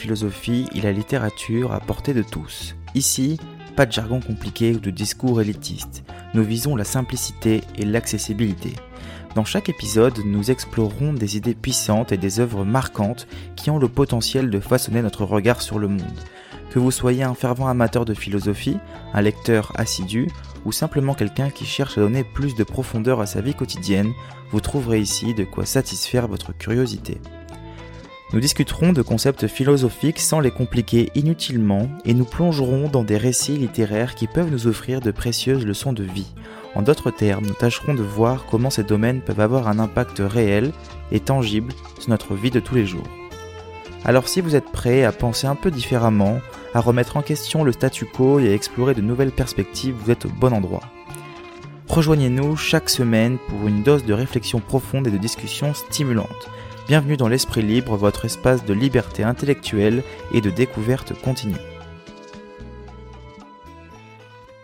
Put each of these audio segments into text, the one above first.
philosophie et la littérature à portée de tous. Ici, pas de jargon compliqué ou de discours élitiste. Nous visons la simplicité et l'accessibilité. Dans chaque épisode, nous explorerons des idées puissantes et des œuvres marquantes qui ont le potentiel de façonner notre regard sur le monde. Que vous soyez un fervent amateur de philosophie, un lecteur assidu ou simplement quelqu'un qui cherche à donner plus de profondeur à sa vie quotidienne, vous trouverez ici de quoi satisfaire votre curiosité. Nous discuterons de concepts philosophiques sans les compliquer inutilement et nous plongerons dans des récits littéraires qui peuvent nous offrir de précieuses leçons de vie en d'autres termes, nous tâcherons de voir comment ces domaines peuvent avoir un impact réel et tangible sur notre vie de tous les jours. Alors si vous êtes prêt à penser un peu différemment, à remettre en question le statu quo et à explorer de nouvelles perspectives, vous êtes au bon endroit. Rejoignez-nous chaque semaine pour une dose de réflexion profonde et de discussion stimulante. Bienvenue dans l'Esprit Libre, votre espace de liberté intellectuelle et de découverte continue.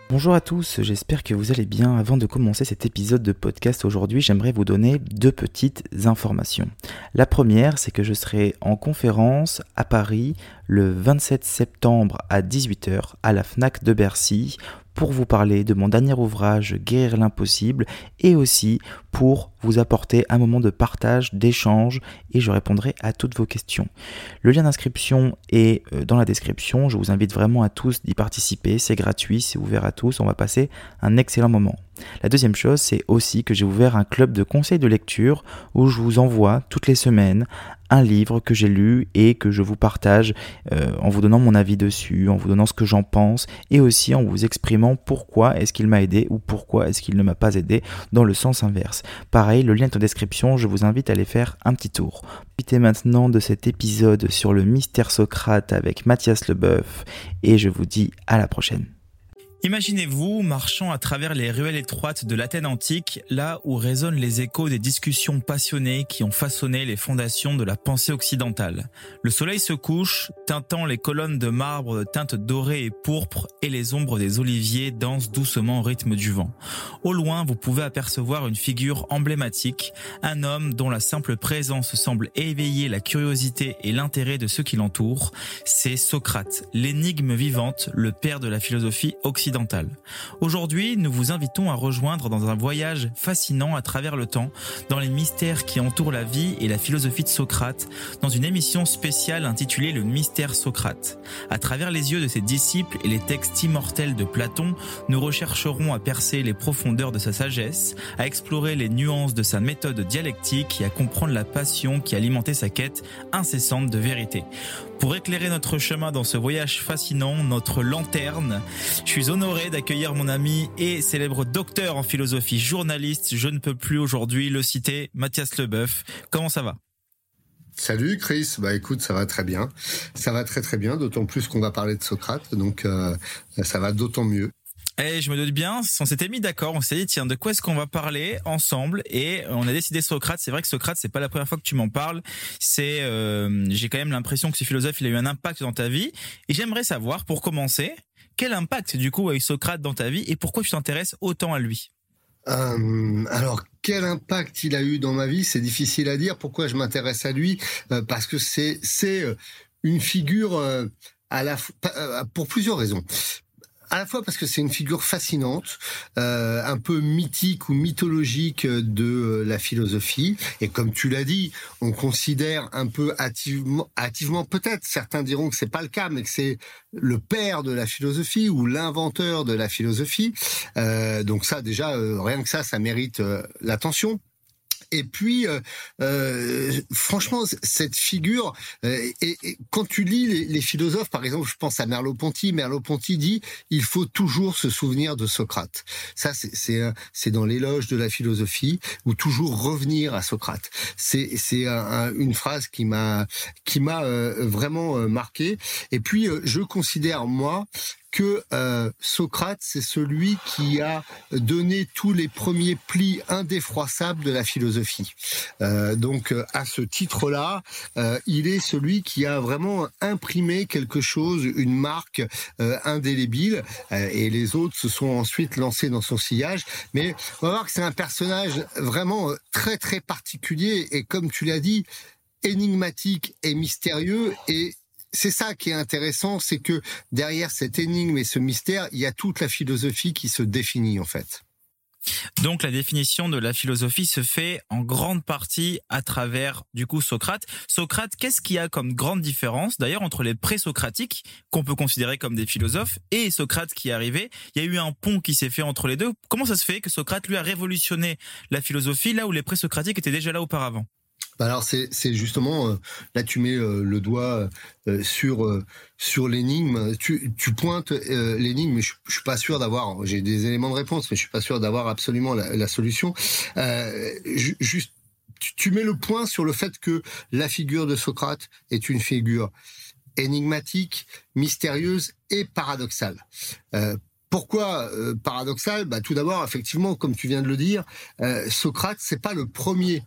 Bonjour à tous, j'espère que vous allez bien. Avant de commencer cet épisode de podcast aujourd'hui, j'aimerais vous donner deux petites informations. La première, c'est que je serai en conférence à Paris le 27 septembre à 18h à la FNAC de Bercy pour vous parler de mon dernier ouvrage Guérir l'impossible et aussi pour vous apporter un moment de partage, d'échange et je répondrai à toutes vos questions. Le lien d'inscription est euh, dans la description, je vous invite vraiment à tous d'y participer, c'est gratuit, c'est ouvert à tous, on va passer un excellent moment. La deuxième chose, c'est aussi que j'ai ouvert un club de conseils de lecture où je vous envoie toutes les semaines un livre que j'ai lu et que je vous partage euh, en vous donnant mon avis dessus, en vous donnant ce que j'en pense et aussi en vous exprimant pourquoi est-ce qu'il m'a aidé ou pourquoi est-ce qu'il ne m'a pas aidé dans le sens inverse. Pareil, le lien est en description, je vous invite à aller faire un petit tour. Profitez maintenant de cet épisode sur le mystère Socrate avec Mathias Leboeuf et je vous dis à la prochaine. Imaginez-vous marchant à travers les ruelles étroites de l'Athènes antique, là où résonnent les échos des discussions passionnées qui ont façonné les fondations de la pensée occidentale. Le soleil se couche, teintant les colonnes de marbre de teintes dorées et pourpres, et les ombres des oliviers dansent doucement au rythme du vent. Au loin, vous pouvez apercevoir une figure emblématique, un homme dont la simple présence semble éveiller la curiosité et l'intérêt de ceux qui l'entourent. C'est Socrate, l'énigme vivante, le père de la philosophie occidentale Aujourd'hui, nous vous invitons à rejoindre dans un voyage fascinant à travers le temps, dans les mystères qui entourent la vie et la philosophie de Socrate, dans une émission spéciale intitulée Le mystère Socrate. À travers les yeux de ses disciples et les textes immortels de Platon, nous rechercherons à percer les profondeurs de sa sagesse, à explorer les nuances de sa méthode dialectique et à comprendre la passion qui alimentait sa quête incessante de vérité. Pour éclairer notre chemin dans ce voyage fascinant, notre lanterne, je suis honoré d'accueillir mon ami et célèbre docteur en philosophie, journaliste, je ne peux plus aujourd'hui le citer, Mathias Leboeuf. Comment ça va? Salut Chris, bah écoute, ça va très bien. Ça va très très bien, d'autant plus qu'on va parler de Socrate, donc euh, ça va d'autant mieux. Et eh, je me doute bien, on s'était mis d'accord, on s'est dit tiens de quoi est-ce qu'on va parler ensemble? Et on a décidé Socrate. C'est vrai que Socrate c'est pas la première fois que tu m'en parles. C'est euh, j'ai quand même l'impression que ce philosophe il a eu un impact dans ta vie et j'aimerais savoir pour commencer quel impact du coup a eu Socrate dans ta vie et pourquoi tu t'intéresses autant à lui? Euh, alors quel impact il a eu dans ma vie, c'est difficile à dire. Pourquoi je m'intéresse à lui euh, Parce que c'est c'est euh, une figure à la pour plusieurs raisons à la fois parce que c'est une figure fascinante, euh, un peu mythique ou mythologique de euh, la philosophie. Et comme tu l'as dit, on considère un peu hâtivement, hâtivement peut-être, certains diront que c'est pas le cas, mais que c'est le père de la philosophie ou l'inventeur de la philosophie. Euh, donc ça, déjà, euh, rien que ça, ça mérite euh, l'attention. Et puis, euh, euh, franchement, cette figure, euh, et, quand tu lis les, philosophes, par exemple, je pense à Merleau-Ponty. Merleau-Ponty dit il faut toujours se souvenir de Socrate. Ça, c'est c'est dans l'éloge de la philosophie ou toujours revenir à Socrate. C'est c'est une phrase qui m'a qui m'a vraiment marqué. Et puis, je considère moi que euh, Socrate, c'est celui qui a donné tous les premiers plis indéfroissables de la philosophie. Euh, donc, euh, à ce titre-là, il est celui qui a vraiment imprimé quelque chose, une marque indélébile, et les autres se sont ensuite lancés dans son sillage. Mais on va voir que c'est un personnage vraiment très très particulier, et comme tu l'as dit, énigmatique et mystérieux, et c'est ça qui est intéressant, c'est que derrière cette énigme et ce mystère, il y a toute la philosophie qui se définit en fait. Donc la définition de la philosophie se fait en grande partie à travers du coup Socrate. Socrate, qu'est-ce qu'il y a comme grande différence d'ailleurs entre les pré-socratiques qu'on peut considérer comme des philosophes et Socrate qui est arrivé? Il y a eu un pont qui s'est fait entre les deux. Comment ça se fait que Socrate lui a révolutionné la philosophie là où les pré-socratiques étaient déjà là auparavant? Alors c'est justement euh, là tu mets euh, le doigt euh, sur sur l'énigme. Tu, pointes l'énigme, mais je, je suis pas sûr d'avoir. J'ai des éléments de réponse, mais je suis pas sûr d'avoir absolument la, solution. juste, tu, mets le point sur le fait que la figure de Socrate est une figure énigmatique, mystérieuse et paradoxale. Pourquoi paradoxal bah, Tout d'abord, effectivement, comme tu viens de le dire, euh, Socrate, c'est pas le premier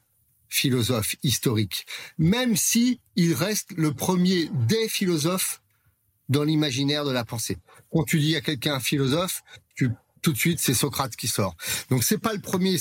philosophe historique, même si il reste le premier des philosophes dans l'imaginaire de la pensée. Quand tu dis à quelqu'un philosophe, tu, tout de suite c'est Socrate qui sort. Donc c'est pas le premier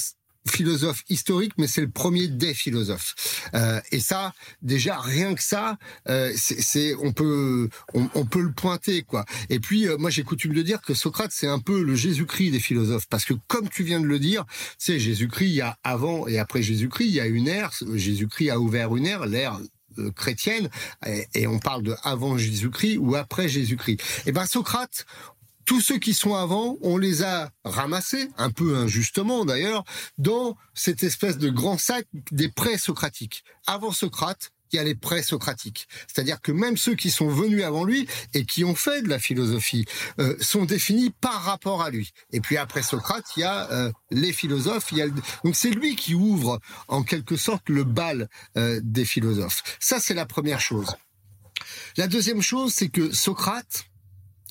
philosophe historique, mais c'est le premier des philosophes. Euh, et ça, déjà rien que ça, euh, c'est on peut on, peut le pointer quoi. Et puis euh, moi j'ai coutume de dire que Socrate c'est un peu le Jésus-Christ des philosophes parce que comme tu viens de le dire, c'est Jésus-Christ il y a avant et après Jésus-Christ il y a une ère. Jésus-Christ a ouvert une ère, l'ère chrétienne, et, on parle de avant Jésus-Christ ou après Jésus-Christ. Et ben Socrate, tous ceux qui sont avant, on les a ramassés, un peu injustement d'ailleurs, dans cette espèce de grand sac des pré-socratiques. Avant Socrate, il y a les pré-socratiques. C'est-à-dire que même ceux qui sont venus avant lui et qui ont fait de la philosophie euh, sont définis par rapport à lui. Et puis après Socrate, il y a euh, les philosophes. Il y a Donc c'est lui qui ouvre en quelque sorte le bal euh, des philosophes. Ça, c'est la première chose. La deuxième chose, c'est que Socrate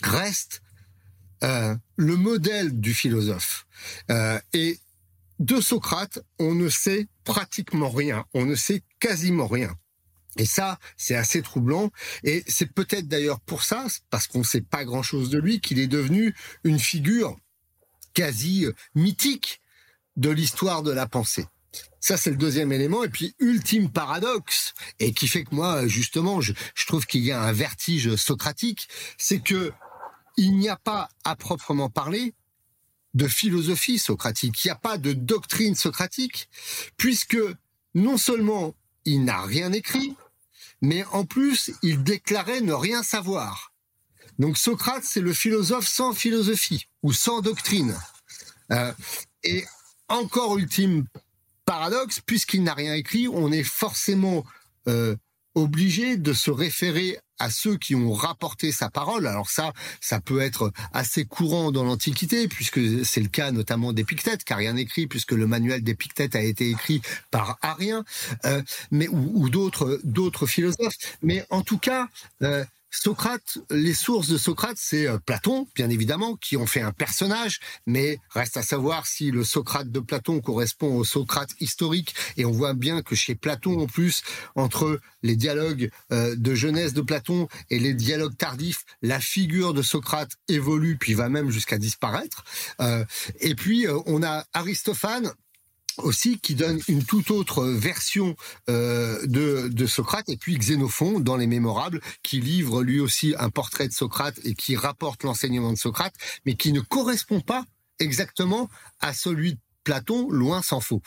reste euh, le modèle du philosophe. Euh, et de Socrate, on ne sait pratiquement rien, on ne sait quasiment rien. Et ça, c'est assez troublant. Et c'est peut-être d'ailleurs pour ça, parce qu'on ne sait pas grand-chose de lui, qu'il est devenu une figure quasi mythique de l'histoire de la pensée. Ça, c'est le deuxième élément. Et puis, ultime paradoxe, et qui fait que moi, justement, je, je trouve qu'il y a un vertige socratique, c'est que il n'y a pas, à proprement parler, de philosophie socratique, il n'y a pas de doctrine socratique, puisque non seulement il n'a rien écrit, mais en plus il déclarait ne rien savoir. Donc Socrate, c'est le philosophe sans philosophie ou sans doctrine. Euh, et encore ultime paradoxe, puisqu'il n'a rien écrit, on est forcément euh, obligé de se référer à ceux qui ont rapporté sa parole. Alors ça, ça peut être assez courant dans l'Antiquité, puisque c'est le cas notamment d'Épictète, car rien écrit, puisque le manuel d'Épictète a été écrit par Arien, euh, mais ou, d'autres d'autres philosophes. Mais en tout cas, euh, Socrate, les sources de Socrate, c'est euh, Platon, bien évidemment, qui ont fait un personnage, mais reste à savoir si le Socrate de Platon correspond au Socrate historique. Et on voit bien que chez Platon, en plus, entre les dialogues euh, de jeunesse de Platon et les dialogues tardifs, la figure de Socrate évolue, puis va même jusqu'à disparaître. Euh, et puis, on a Aristophane, aussi qui donne une toute autre version euh, de, de, Socrate et puis Xénophon dans les Mémorables qui livre lui aussi un portrait de Socrate et qui rapporte l'enseignement de Socrate mais qui ne correspond pas exactement à celui de Platon, loin s'en faut.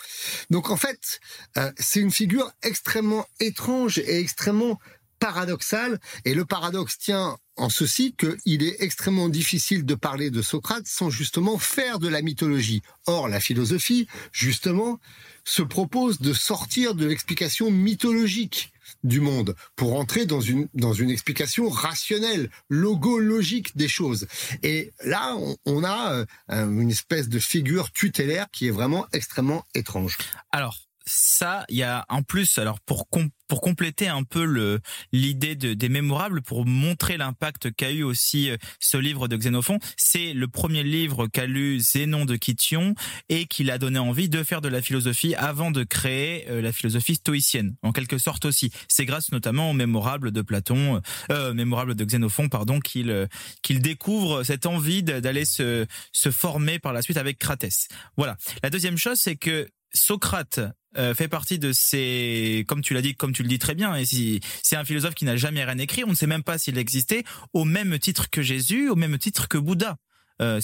Donc en fait, euh, c'est une figure extrêmement étrange et extrêmement paradoxale et le paradoxe tient en ceci qu'il est extrêmement difficile de parler de Socrate sans justement faire de la mythologie. Or, la philosophie, justement, se propose de sortir de l'explication mythologique du monde pour entrer dans une dans une explication rationnelle, logologique des choses. Et là, on, on a euh, une espèce de figure tutélaire qui est vraiment extrêmement étrange. Alors, ça, il y a en plus, alors pour pour compléter un peu le l'idée de, des mémorables, pour montrer l'impact qu'a eu aussi euh, ce livre de Xénophon, c'est le premier livre qu'a lu Zénon de Kition et qui l'a donné envie de faire de la philosophie avant de créer euh, la philosophie stoïcienne, en quelque sorte aussi. C'est grâce notamment aux mémorables de Platon, euh, mémorables de Xénophon, pardon, qu'il euh, qu'il découvre cette envie d'aller se se former par la suite avec Cratès. Voilà. La deuxième chose, c'est que Socrate fait partie de ces, comme tu l'as dit, comme tu le dis très bien, et si c'est un philosophe qui n'a jamais rien écrit, on ne sait même pas s'il existait, au même titre que Jésus, au même titre que Bouddha. Euh,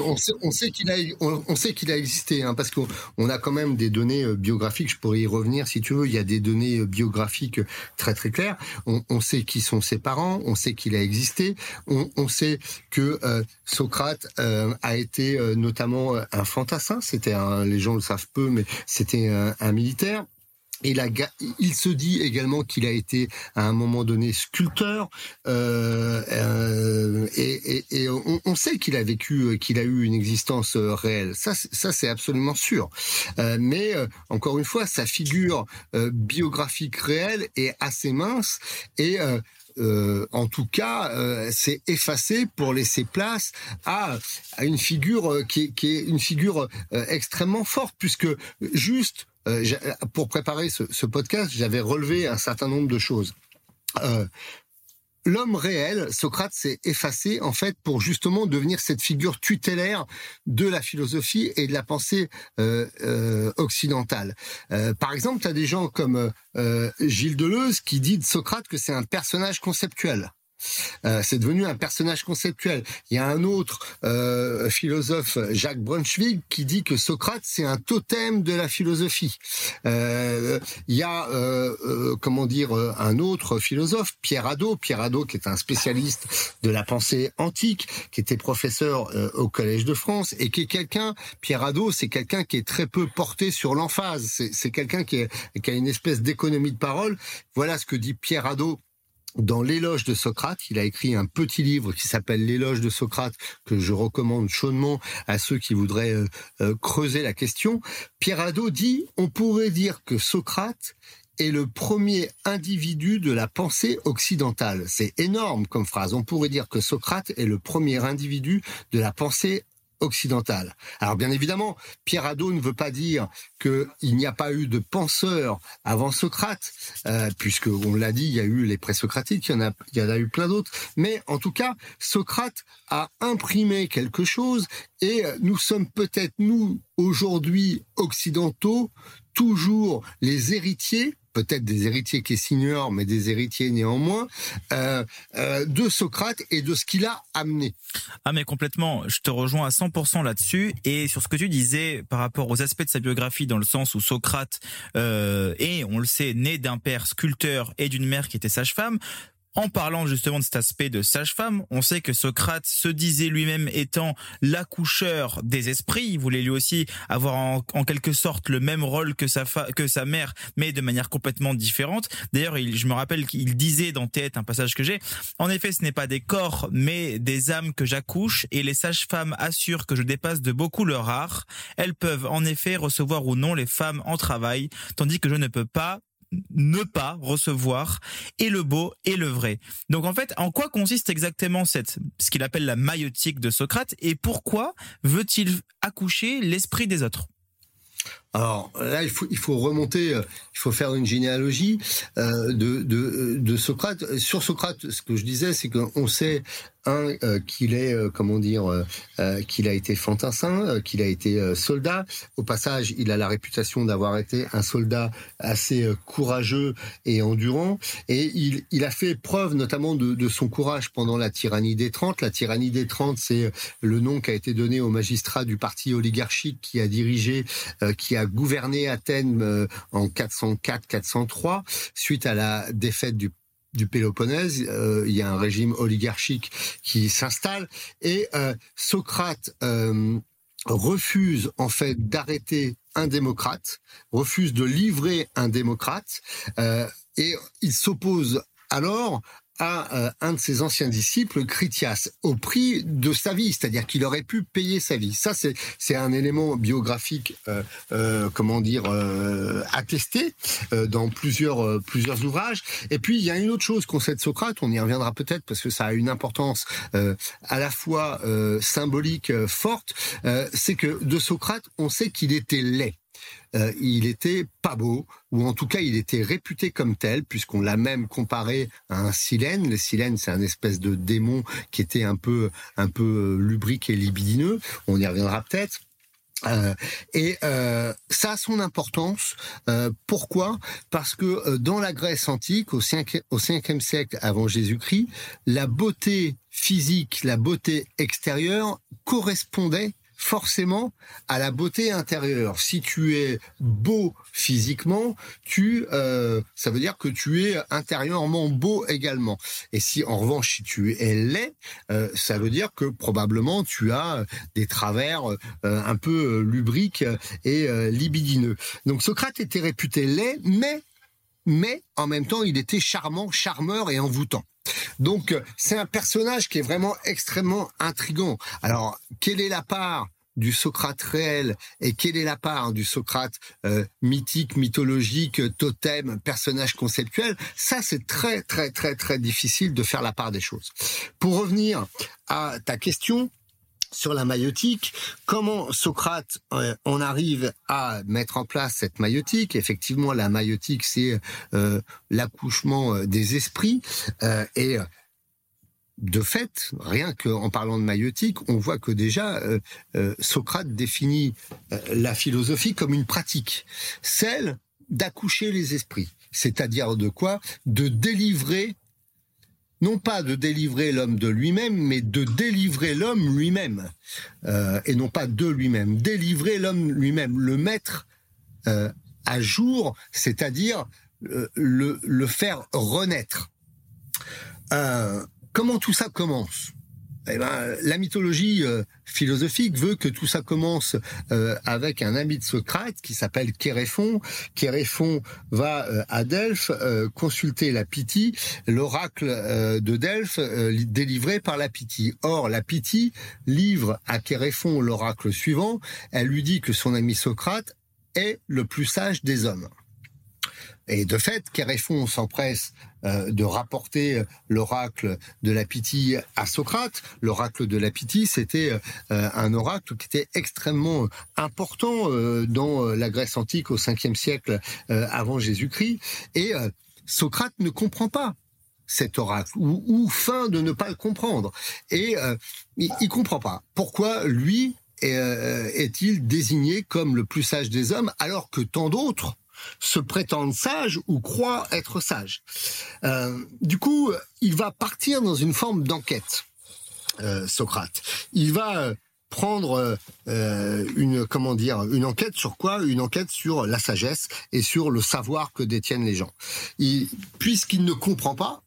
on sait, qu'il a, existé, hein, parce qu'on a quand même des données euh, biographiques. Je pourrais y revenir si tu veux. Il y a des données euh, biographiques très très claires. On, sait qui sont ses parents. On sait qu'il a existé. On, sait que Socrate a été notamment un fantassin. C'était les gens le savent peu, mais c'était un militaire. Et il se dit également qu'il a été à un moment donné sculpteur euh, euh, et, et, et on, sait qu'il a vécu, euh, qu'il a eu une existence euh, réelle. Ça, ça c'est absolument sûr. Euh, mais encore une fois, sa figure biographique réelle est assez mince et euh, en tout cas, euh, c'est effacé pour laisser place à, à une figure qui, qui, est une figure extrêmement forte, puisque juste euh, pour préparer ce, podcast, j'avais relevé un certain nombre de choses. Euh, L'homme réel, Socrate s'est effacé en fait pour justement devenir cette figure tutélaire de la philosophie et de la pensée euh, occidentale. Par exemple, tu as des gens comme Gilles Deleuze qui dit de Socrate que c'est un personnage conceptuel. Euh, c'est devenu un personnage conceptuel. Il y a un autre euh, philosophe, Jacques Brunswick, qui dit que Socrate c'est un totem de la philosophie. Euh, il y a comment dire un autre philosophe, Pierre Hadot, Pierre Hadot qui est un spécialiste de la pensée antique, qui était professeur au Collège de France et qui est quelqu'un. Pierre Hadot, c'est quelqu'un qui est très peu porté sur l'emphase. C'est quelqu'un qui, qui a une espèce d'économie de parole. Voilà ce que dit Pierre Hadot dans l'éloge de Socrate, il a écrit un petit livre qui s'appelle l'éloge de Socrate que je recommande chaudement à ceux qui voudraient euh, euh, creuser la question. Pierre Hadot dit on pourrait dire que Socrate est le premier individu de la pensée occidentale. C'est énorme comme phrase. On pourrait dire que Socrate est le premier individu de la pensée Alors bien évidemment, Pierre Hadot ne veut pas dire qu'il n'y a pas eu de penseurs avant Socrate, euh, puisque on l'a dit, il y a eu les présocratiques, il il y en a eu plein d'autres. Mais en tout cas, Socrate a imprimé quelque chose et nous sommes peut-être nous aujourd'hui occidentaux toujours les héritiers peut-être des héritiers qui s'ignorent, mais des héritiers néanmoins, euh, euh, de Socrate et de ce qu'il a amené. Ah mais complètement, je te rejoins à 100% là-dessus et sur ce que tu disais par rapport aux aspects de sa biographie dans le sens où Socrate euh, est, on le sait, né d'un père sculpteur et d'une mère qui était sage-femme, en parlant justement de cet aspect de sage-femme, on sait que Socrate se disait lui-même étant l'accoucheur des esprits. Il voulait lui aussi avoir en, quelque sorte le même rôle que sa, que sa mère, mais de manière complètement différente. D'ailleurs, je me rappelle qu'il disait dans Tête, un passage que j'ai, en effet, ce n'est pas des corps, mais des âmes que j'accouche, et les sages-femmes assurent que je dépasse de beaucoup leur art. Elles peuvent en effet recevoir ou non les femmes en travail, tandis que je ne peux pas, ne pas recevoir et le beau et le vrai. Donc en fait, en quoi consiste exactement cette ce qu'il appelle la maïotique de Socrate et pourquoi veut-il accoucher l'esprit des autres? Alors là, il faut, remonter, euh, il faut faire une généalogie euh, de, de, de, Socrate. Sur Socrate, ce que je disais, c'est qu'on sait un euh, qu'il est euh, comment dire euh, qu'il a été fantassin, qu'il a été soldat. Au passage, il a la réputation d'avoir été un soldat assez courageux et endurant, et il, il a fait preuve notamment de, de, son courage pendant la tyrannie des Trente. La tyrannie des Trente, c'est le nom qui a été donné au magistrat du parti oligarchique qui a dirigé, qui a gouverné Athènes en 404-403 suite à la défaite du du Péloponnèse, euh, il y a un régime oligarchique qui s'installe et euh, Socrate euh, refuse en fait d'arrêter un démocrate, refuse de livrer un démocrate et il s'oppose alors à euh, un de ses anciens disciples, Critias, au prix de sa vie, c'est-à-dire qu'il aurait pu payer sa vie. Ça, c'est un élément biographique, euh, euh, comment dire, euh, attesté euh, dans plusieurs plusieurs ouvrages. Et puis il y a une autre chose qu'on sait de Socrate, on y reviendra peut-être parce que ça a une importance à la fois symbolique forte, c'est que de Socrate, on sait qu'il était laid. Euh, il était pas beau, ou en tout cas il était réputé comme tel, puisqu'on l'a même comparé à un silène. Le silène, c'est un espèce de démon qui était un peu, un peu lubrique et libidineux. On y reviendra peut-être. Euh, et euh, ça a son importance. Euh, pourquoi? Parce que dans la Grèce antique, au 5 au 5e siècle avant Jésus-Christ, la beauté physique, la beauté extérieure correspondait forcément à la beauté intérieure. Si tu es beau physiquement, tu, euh, ça veut dire que tu es intérieurement beau également. Et si en revanche si tu es laid, euh, ça veut dire que probablement tu as des travers euh, un peu lubriques et libidineux. Donc Socrate était réputé laid, mais mais en même temps il était charmant, charmeur et envoûtant. Donc euh, c'est un personnage qui est vraiment extrêmement intrigant. Alors quelle est la part du Socrate réel et quelle est la part du Socrate euh, mythique, mythologique, totem, personnage conceptuel, ça c'est très très très très difficile de faire la part des choses. Pour revenir à ta question, sur la maïotique, comment Socrate euh, on arrive à mettre en place cette maïotique Effectivement, la maïotique, c'est euh, l'accouchement euh, des esprits et de fait, rien qu'en parlant de maïotique, on voit que déjà Socrate définit la philosophie comme une pratique, celle d'accoucher les esprits, c'est-à-dire de quoi? De délivrer non pas de délivrer l'homme de lui-même, mais de délivrer l'homme lui-même, euh, et non pas de lui-même, délivrer l'homme lui-même, le mettre euh, à jour, c'est-à-dire euh, le, faire renaître. Comment tout ça commence eh ben, la mythologie euh, philosophique veut que tout ça commence euh, avec un ami de Socrate qui s'appelle Kéréphon. Kéréphon va euh, à Delphes consulter la Pythie, l'oracle de Delphes délivré par la Pythie. Or, la Pythie livre à Kéréphon l'oracle suivant. Elle lui dit que son ami Socrate est le plus sage des hommes. Et de fait, Kéréphon s'empresse euh, de rapporter l'oracle de la Pythie à Socrate. L'oracle de la Pythie, c'était euh, un oracle qui était extrêmement important euh, dans la Grèce antique au 5e siècle avant Jésus-Christ. Et Socrate ne comprend pas cet oracle ou, ou fin de ne pas le comprendre. Et il, il comprend pas pourquoi lui est-il désigné comme le plus sage des hommes alors que tant d'autres se prétendent sages ou croient être sages. Euh, du coup, il va partir dans une forme d'enquête, euh, Socrate. Il va euh, prendre une comment dire une enquête sur quoi? Une enquête sur la sagesse et sur le savoir que détiennent les gens. Puisqu'il ne comprend pas,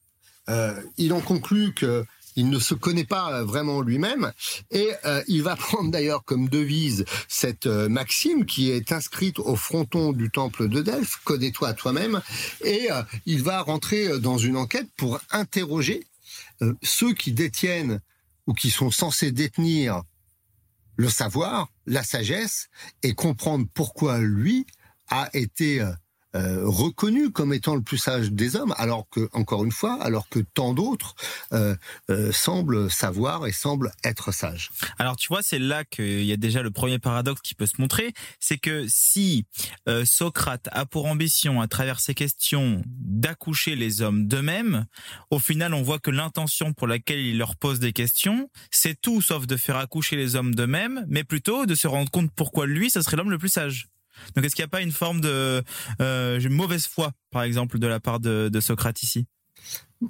il en conclut que il ne se connaît pas euh, vraiment lui-même. Et euh, il va prendre d'ailleurs comme devise cette euh, maxime qui est inscrite au fronton du temple de Delphes, connais-toi toi-même, et il va rentrer dans une enquête pour interroger ceux qui détiennent ou qui sont censés détenir le savoir, la sagesse, et comprendre pourquoi lui a été euh, reconnu comme étant le plus sage des hommes, alors que, encore une fois, alors que tant d'autres euh, euh, semblent savoir et semblent être sages. Alors tu vois, c'est là qu'il y a déjà le premier paradoxe qui peut se montrer, c'est que si Socrate a pour ambition, à travers ses questions, d'accoucher les hommes d'eux-mêmes, au final, on voit que l'intention pour laquelle il leur pose des questions, c'est tout sauf de faire accoucher les hommes d'eux-mêmes, mais plutôt de se rendre compte pourquoi lui, ce serait l'homme le plus sage. Donc est-ce qu'il n'y a pas une forme de euh, mauvaise foi, par exemple, de la part de, Socrate ici?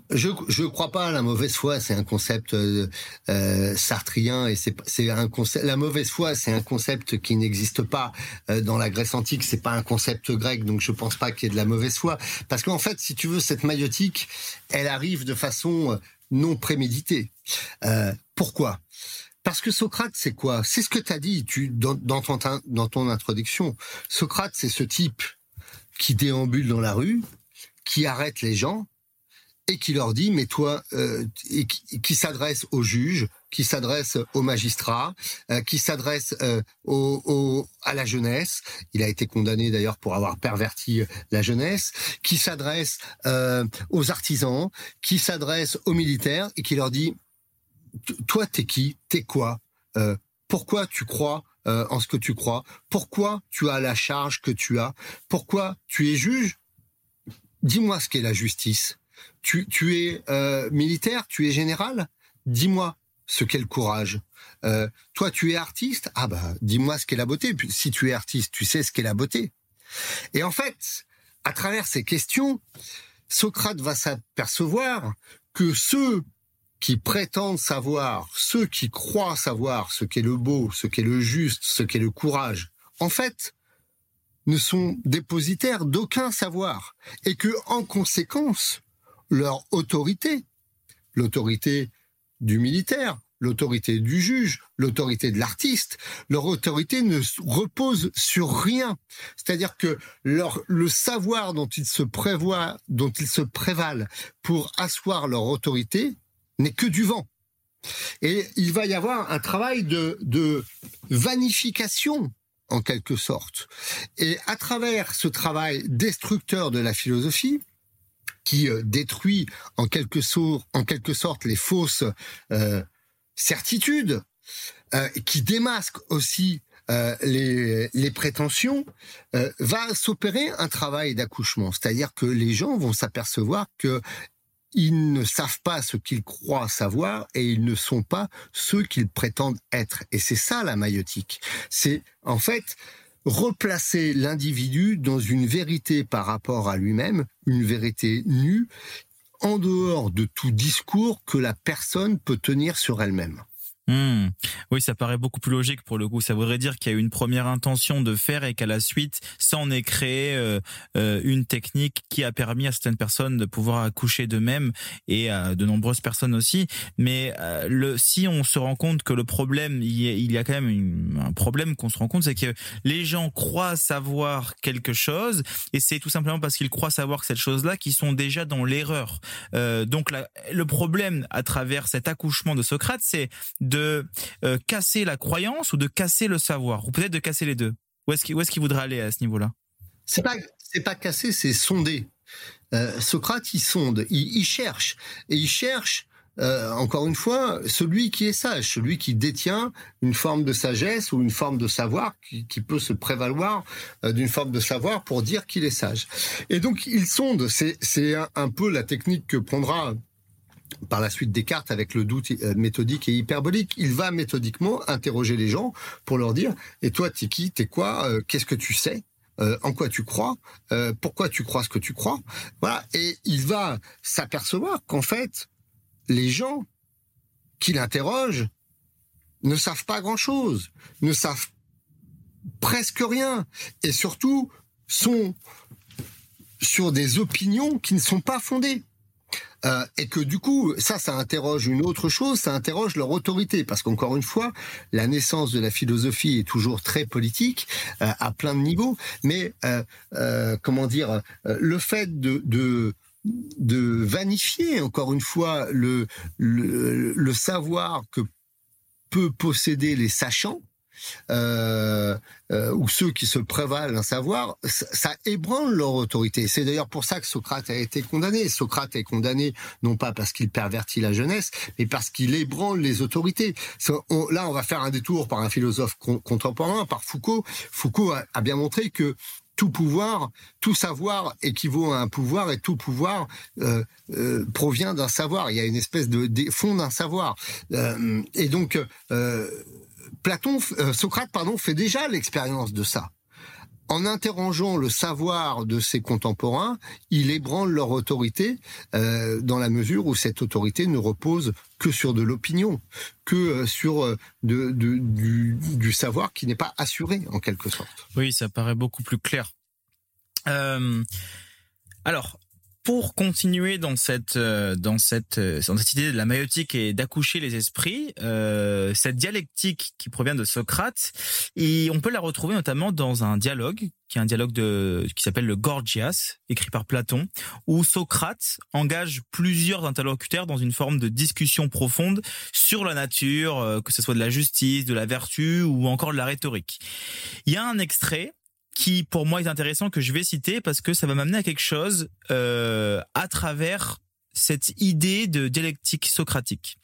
Je je crois pas à la mauvaise foi, c'est un concept euh, euh, sartrien et c'est un concept la mauvaise foi, c'est un concept qui n'existe pas dans la Grèce antique, c'est pas un concept grec donc je pense pas qu'il y ait de la mauvaise foi. Parce qu'en fait, si tu veux cette maïotique, elle arrive de façon non préméditée. pourquoi? Parce que Socrate, c'est quoi? C'est ce que tu as dit tu, dans, dans, ton, dans ton introduction. Socrate, c'est ce type qui déambule dans la rue, qui arrête les gens et qui leur dit, mais toi, euh, et qui, s'adresse aux juges, qui s'adresse aux magistrats, euh, qui s'adresse euh, au, à la jeunesse. Il a été condamné d'ailleurs pour avoir perverti la jeunesse, qui s'adresse aux artisans, qui s'adresse aux militaires et qui leur dit, toi, t'es qui? T'es quoi? Euh, Pourquoi tu crois euh, en ce que tu crois? Pourquoi tu as la charge que tu as? Pourquoi tu es juge? Dis-moi ce qu'est la justice. Tu, tu es euh, militaire? Tu es général? Dis-moi ce qu'est le courage. Toi, tu es artiste? Ah bah, dis-moi ce qu'est la beauté. Si tu es artiste, tu sais ce qu'est la beauté. Et en fait, à travers ces questions, Socrate va s'apercevoir que ceux qui prétendent savoir, ceux qui croient savoir ce qu'est le beau, ce qu'est le juste, ce qu'est le courage, en fait, ne sont dépositaires d'aucun savoir et que, en conséquence, leur autorité, l'autorité du militaire, l'autorité du juge, l'autorité de l'artiste, leur autorité ne repose sur rien. C'est-à-dire que leur, le savoir dont ils se prévoient, dont ils se prévalent pour asseoir leur autorité n'est que du vent. Et il va y avoir un travail de, de vanification en quelque sorte. Et à travers ce travail destructeur de la philosophie, qui euh, détruit en quelque, sorte, les fausses euh, certitudes, euh, qui démasque aussi les, prétentions, va s'opérer un travail d'accouchement. C'est-à-dire que les gens vont s'apercevoir que ils ne savent pas ce qu'ils croient savoir et ils ne sont pas ceux qu'ils prétendent être. Et c'est ça la maïotique. C'est en fait replacer l'individu dans une vérité par rapport à lui-même, une vérité nue, en dehors de tout discours que la personne peut tenir sur elle-même. Hmm. Oui, ça paraît beaucoup plus logique pour le coup. Ça voudrait dire qu'il y a eu une première intention de faire et qu'à la suite, ça en est créé euh, euh, une technique qui a permis à certaines personnes de pouvoir accoucher d'eux-mêmes et à de nombreuses personnes aussi. Mais euh, si on se rend compte que le problème, il y a, il y a quand même un problème qu'on se rend compte, c'est que les gens croient savoir quelque chose et c'est tout simplement parce qu'ils croient savoir cette chose-là qu'ils sont déjà dans l'erreur. donc la, le problème à travers cet accouchement de Socrate, c'est de euh, casser la croyance ou de casser le savoir, ou peut-être de casser les deux. Où est-ce qu'il voudrait aller à ce niveau-là? C'est pas c'est pas casser, c'est sonder. Euh, Socrate, il sonde, il, cherche et il cherche. Euh, encore une fois, celui qui est sage, celui qui détient une forme de sagesse ou une forme de savoir qui, peut se prévaloir d'une forme de savoir pour dire qu'il est sage. Et donc, il sonde. C'est un, un, peu la technique que prendra par la suite Descartes avec le doute euh, méthodique et hyperbolique. Il va méthodiquement interroger les gens pour leur dire Et toi, t'es qui T'es quoi euh, Qu'est-ce que tu sais euh, En quoi tu crois Pourquoi tu crois ce que tu crois? Voilà. Et il va s'apercevoir qu'en fait, les gens qui l'interrogent ne savent pas grand-chose, ne savent presque rien, et surtout sont sur des opinions qui ne sont pas fondées. Euh, et que du coup, ça, ça interroge une autre chose, ça interroge leur autorité, parce qu'encore une fois, la naissance de la philosophie est toujours très politique euh, à plein de niveaux, mais euh, comment dire, le fait de, de de vanifier encore une fois le, savoir que peut posséder les sachants, euh, euh, ou ceux qui se prévalent d'un savoir, ça, ébranle leur autorité. C'est d'ailleurs pour ça que Socrate a été condamné. Socrate est condamné non pas parce qu'il pervertit la jeunesse, mais parce qu'il ébranle les autorités. là, on va faire un détour par un philosophe contemporain, par Foucault. Foucault a, bien montré que tout pouvoir, tout savoir équivaut à un pouvoir et tout pouvoir euh, euh, provient d'un savoir. Il y a une espèce de, fond d'un savoir. Euh, et donc, euh, Platon, Socrate, pardon, fait déjà l'expérience de ça. En interrogeant le savoir de ses contemporains, il ébranle leur autorité euh, dans la mesure où cette autorité ne repose que sur de l'opinion, que euh, sur du, savoir qui n'est pas assuré en quelque sorte. Oui, ça paraît beaucoup plus clair. alors, pour continuer dans cette euh, dans cette euh, dans cette idée de la maïotique et d'accoucher les esprits, euh, cette dialectique qui provient de Socrate, et on peut la retrouver notamment dans un dialogue qui est un dialogue de qui s'appelle le Gorgias, écrit par Platon, où Socrate engage plusieurs interlocuteurs dans une forme de discussion profonde sur la nature, que ce soit de la justice, de la vertu ou encore de la rhétorique. Il y a un extrait qui pour moi est intéressant que je vais citer parce que ça va m'amener à quelque chose euh, à travers cette idée de dialectique socratique.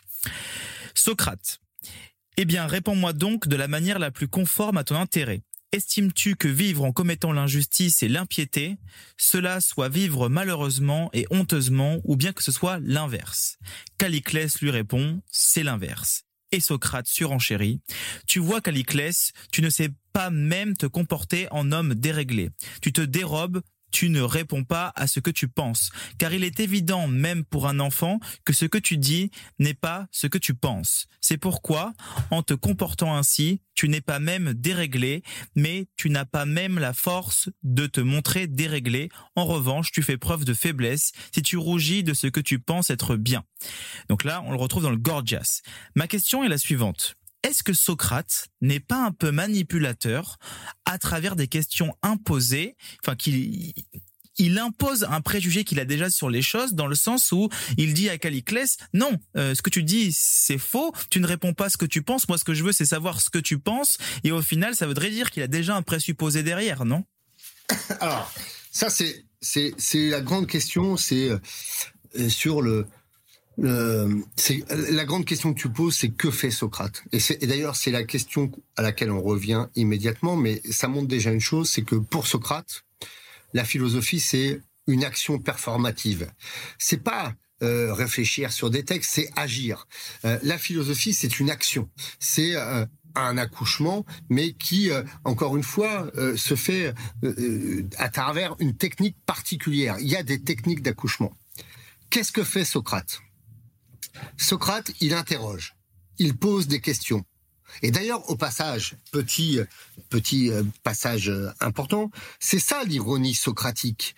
Socrate. Eh bien, réponds-moi donc de la manière la plus conforme à ton intérêt. Estimes-tu que vivre en commettant l'injustice et l'impiété, cela soit vivre malheureusement et honteusement, ou bien que ce soit l'inverse? Caliclès lui répond, c'est l'inverse. Et Socrate surenchérit. Tu vois, Caliclès, tu ne sais pas même te comporter en homme déréglé. Tu te dérobes, tu ne réponds pas à ce que tu penses, car il est évident même pour un enfant que ce que tu dis n'est pas ce que tu penses. C'est pourquoi, en te comportant ainsi, tu n'es pas même déréglé, mais tu n'as pas même la force de te montrer déréglé. En revanche, tu fais preuve de faiblesse si tu rougis de ce que tu penses être bien. Donc là, on le retrouve dans le Gorgias. Ma question est la suivante est-ce que Socrate n'est pas un peu manipulateur à travers des questions imposées, enfin qu'il il impose un préjugé qu'il a déjà sur les choses dans le sens où il dit à Caliclès non euh, ce que tu dis c'est faux. Tu ne réponds pas ce que tu penses. Moi ce que je veux c'est savoir ce que tu penses et au final ça voudrait dire qu'il a déjà un présupposé derrière non? Alors ça c'est c'est c'est la grande question. C'est euh, sur le euh, c'est la grande question que tu poses, c'est que fait Socrate? Et, et d'ailleurs, c'est la question à laquelle on revient immédiatement, mais ça montre déjà une chose, c'est que pour Socrate, la philosophie, c'est une action performative. C'est pas euh, réfléchir sur des textes, c'est agir. Euh, la philosophie, c'est une action. C'est euh, un accouchement, mais qui, euh, encore une fois, se fait à travers une technique particulière. Il y a des techniques d'accouchement. Qu'est-ce que fait Socrate? Socrate, il interroge, il pose des questions. Et d'ailleurs, au passage, petit petit euh, passage euh, important, c'est ça l'ironie socratique.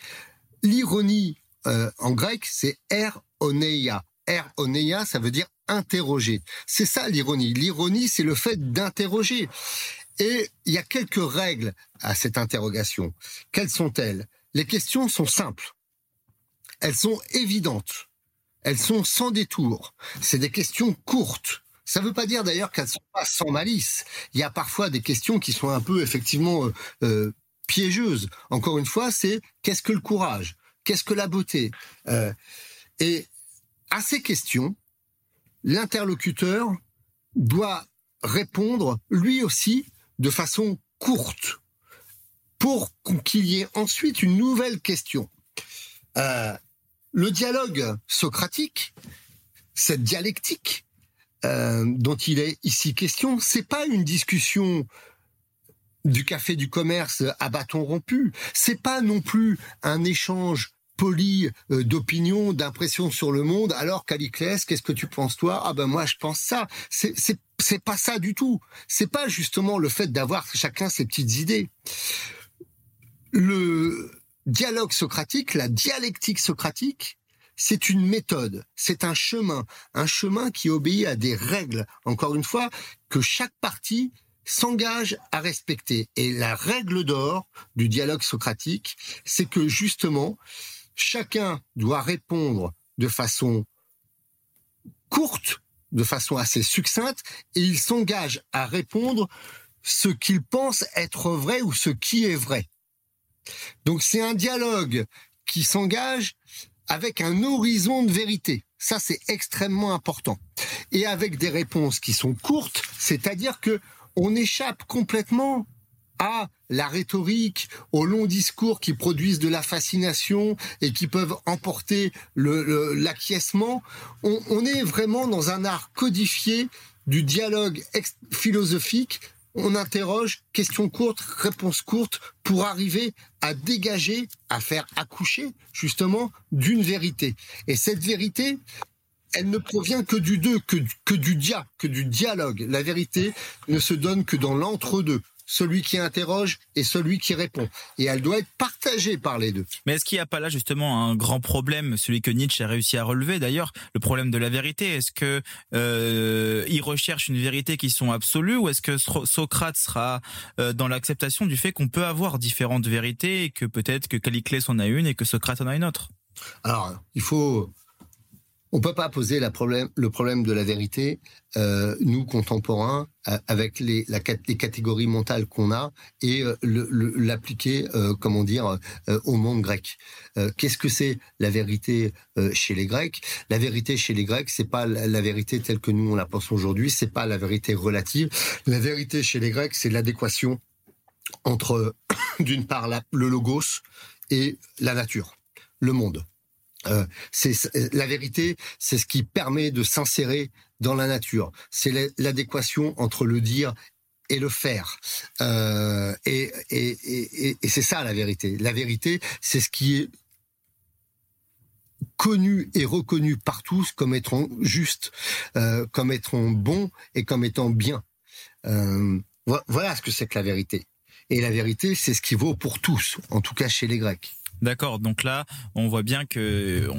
L'ironie euh, en grec, c'est er oneia. Er oneia, ça veut dire interroger. C'est ça l'ironie. L'ironie, c'est le fait d'interroger. Et il y a quelques règles à cette interrogation. Quelles sont-elles? Les questions sont simples. Elles sont évidentes. Elles sont sans détour. C'est des questions courtes. Ça ne veut pas dire d'ailleurs qu'elles sont pas sans malice. Il y a parfois des questions qui sont un peu effectivement euh, euh, piégeuses. Encore une fois, c'est qu'est-ce que le courage? Qu'est-ce que la beauté? Euh, Et à ces questions, l'interlocuteur doit répondre lui aussi de façon courte pour qu'il y ait ensuite une nouvelle question. Le dialogue socratique, cette dialectique euh, dont il est ici question, c'est pas une discussion du café du commerce à bâton rompu. C'est pas non plus un échange poli euh, d'opinion, d'impression sur le monde. Alors Caliclès, qu'est-ce que tu penses toi? Ah ben moi je pense ça. C'est pas ça du tout. C'est pas justement le fait d'avoir chacun ses petites idées. Le dialogue socratique, la dialectique socratique, c'est une méthode, c'est un chemin, un chemin qui obéit à des règles, encore une fois, que chaque partie s'engage à respecter. Et la règle d'or du dialogue socratique, c'est que justement, chacun doit répondre de façon courte, de façon assez succincte, et il s'engage à répondre ce qu'il pense être vrai ou ce qui est vrai. Donc c'est un dialogue qui s'engage avec un horizon de vérité. Ça, c'est extrêmement important. Et avec des réponses qui sont courtes, c'est-à-dire que on échappe complètement à la rhétorique, aux longs discours qui produisent de la fascination et qui peuvent emporter l'acquiescement. on, on est vraiment dans un art codifié du dialogue philosophique on interroge, question courte, réponse courte, pour arriver à dégager, à faire accoucher justement d'une vérité. Et cette vérité, elle ne provient que du deux, que, que du dia, que du dialogue. La vérité ne se donne que dans l'entre-deux celui qui interroge et celui qui répond. Et elle doit être partagée par les deux. Mais est-ce qu'il n'y a pas là justement un grand problème, celui que Nietzsche a réussi à relever d'ailleurs, le problème de la vérité? Est-ce que euh, il recherche une vérité qui sont absolues ou est-ce que Socrate sera euh, dans l'acceptation du fait qu'on peut avoir différentes vérités et que peut-être que Caliclès en a une et que Socrate en a une autre? Alors, il faut on peut pas poser le problème de la vérité, euh, nous contemporains, euh, avec les, catégories mentales qu'on a, et euh, l'appliquer, comment dire, au monde grec. Qu'est-ce que c'est la vérité chez les Grecs? La vérité chez les Grecs, c'est pas la, vérité telle que nous on la pense aujourd'hui, c'est pas la vérité relative. La vérité chez les Grecs, c'est l'adéquation entre, d'une part, le logos et la nature, le monde. Euh, c'est la vérité, c'est ce qui permet de s'insérer dans la nature. C'est l'adéquation entre le dire et le faire. Euh, et, c'est ça la vérité. La vérité, c'est ce qui est connu et reconnu par tous comme étant juste, euh, comme étant bon et comme étant bien. Euh, voilà ce que c'est que la vérité. Et la vérité, c'est ce qui vaut pour tous, en tout cas chez les Grecs. D'accord. Donc là, on voit bien que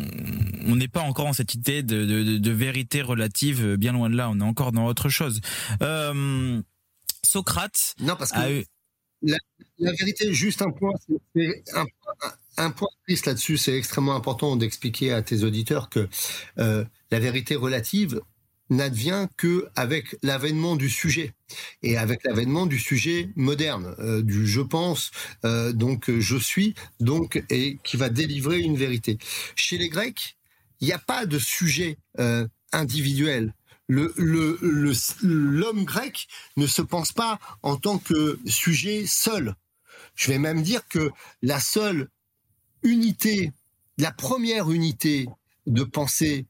on n'est pas encore en cette idée de, vérité relative. Bien loin de là, on est encore dans autre chose. Euh, Socrate. Non, parce que la, vérité, juste un point, un, un, point triste là-dessus. C'est extrêmement important d'expliquer à tes auditeurs que euh, la vérité relative, n'advient que avec l'avènement du sujet et avec l'avènement du sujet moderne, euh, du je pense, euh, donc je suis, donc et qui va délivrer une vérité. Chez les Grecs, il n'y a pas de sujet euh, individuel. L'homme grec ne se pense pas en tant que sujet seul. Je vais même dire que la seule unité, la première unité de pensée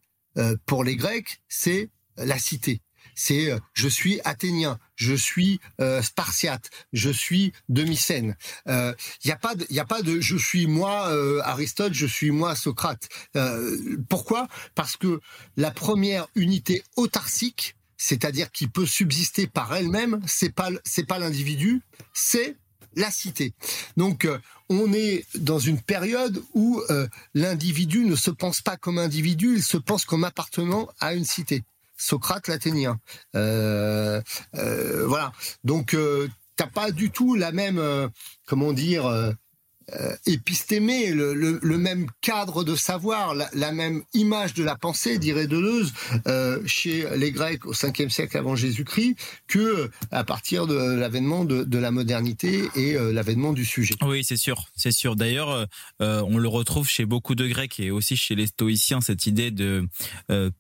pour les Grecs, c'est la cité. C'est euh, je suis athénien, je suis euh, spartiate, je suis de Mycène. Il euh, n'y a pas de, y a pas de je suis moi Aristote, je suis moi Socrate. pourquoi? Parce que la première unité autarcique, c'est-à-dire qui peut subsister par elle-même, c'est pas c'est pas l'individu, c'est la cité. Donc on est dans une période où l'individu ne se pense pas comme individu, il se pense comme appartenant à une cité. Socrate l'athénien. Euh, euh, voilà. Donc, euh, t'as pas du tout la même, comment dire, euh, épistémé, le, même cadre de savoir, la, même image de la pensée, dirait Deleuze, euh, chez les Grecs au 5e siècle avant Jésus-Christ, que à partir de l'avènement de, la modernité et euh, l'avènement du sujet. Oui, c'est sûr, c'est sûr. D'ailleurs, euh, on le retrouve chez beaucoup de Grecs et aussi chez les Stoïciens cette idée de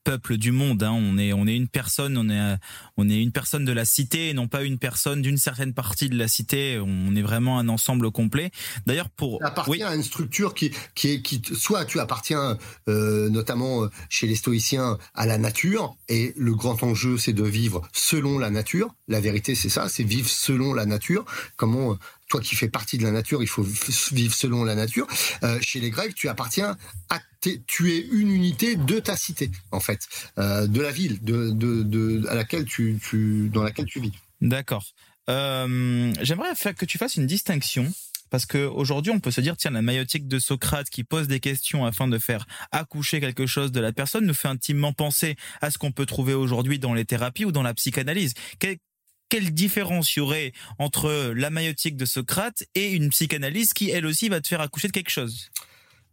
peuple du monde. Hein. On est, on est une personne, on est, on est une personne de la cité et non pas une personne d'une certaine partie de la cité. On est vraiment un ensemble complet. D'ailleurs pour tu appartiens à une structure qui qui est qui soit tu appartiens euh, notamment euh, chez les stoïciens à la nature et le grand enjeu c'est de vivre selon la nature. La vérité c'est ça, c'est vivre selon la nature. Comment euh, toi qui fais partie de la nature, il faut vivre selon la nature. Euh, chez les Grecs, tu appartiens à tu es une unité de ta cité en fait, euh, de la ville, de, de, de à laquelle tu, tu dans laquelle tu vis. D'accord. Euh, J'aimerais que tu fasses une distinction parce que aujourd'hui on peut se dire tiens la maïotique de Socrate qui pose des questions afin de faire accoucher quelque chose de la personne nous fait intimement penser à ce qu'on peut trouver aujourd'hui dans les thérapies ou dans la psychanalyse. quelle différence y aurait entre la maïotique de Socrate et une psychanalyse qui elle aussi va te faire accoucher de quelque chose?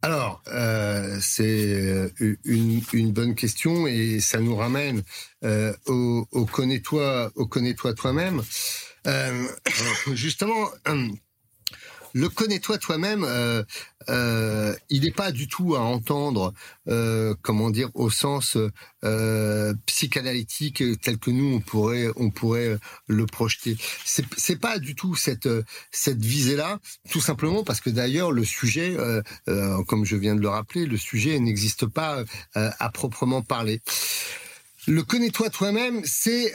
Alors, euh, c'est une, une, bonne question et ça nous ramène euh, au, au connais-toi, au connais-toi toi-même. Euh, justement, le connais-toi toi-même, euh, euh, il n'est pas du tout à entendre, euh, comment dire, au sens psychanalytique tel que nous on pourrait on pourrait le projeter. C'est c'est pas du tout cette cette visée-là, tout simplement parce que d'ailleurs le sujet, comme je viens de le rappeler, le sujet n'existe pas à proprement parler. Le connais-toi toi-même, c'est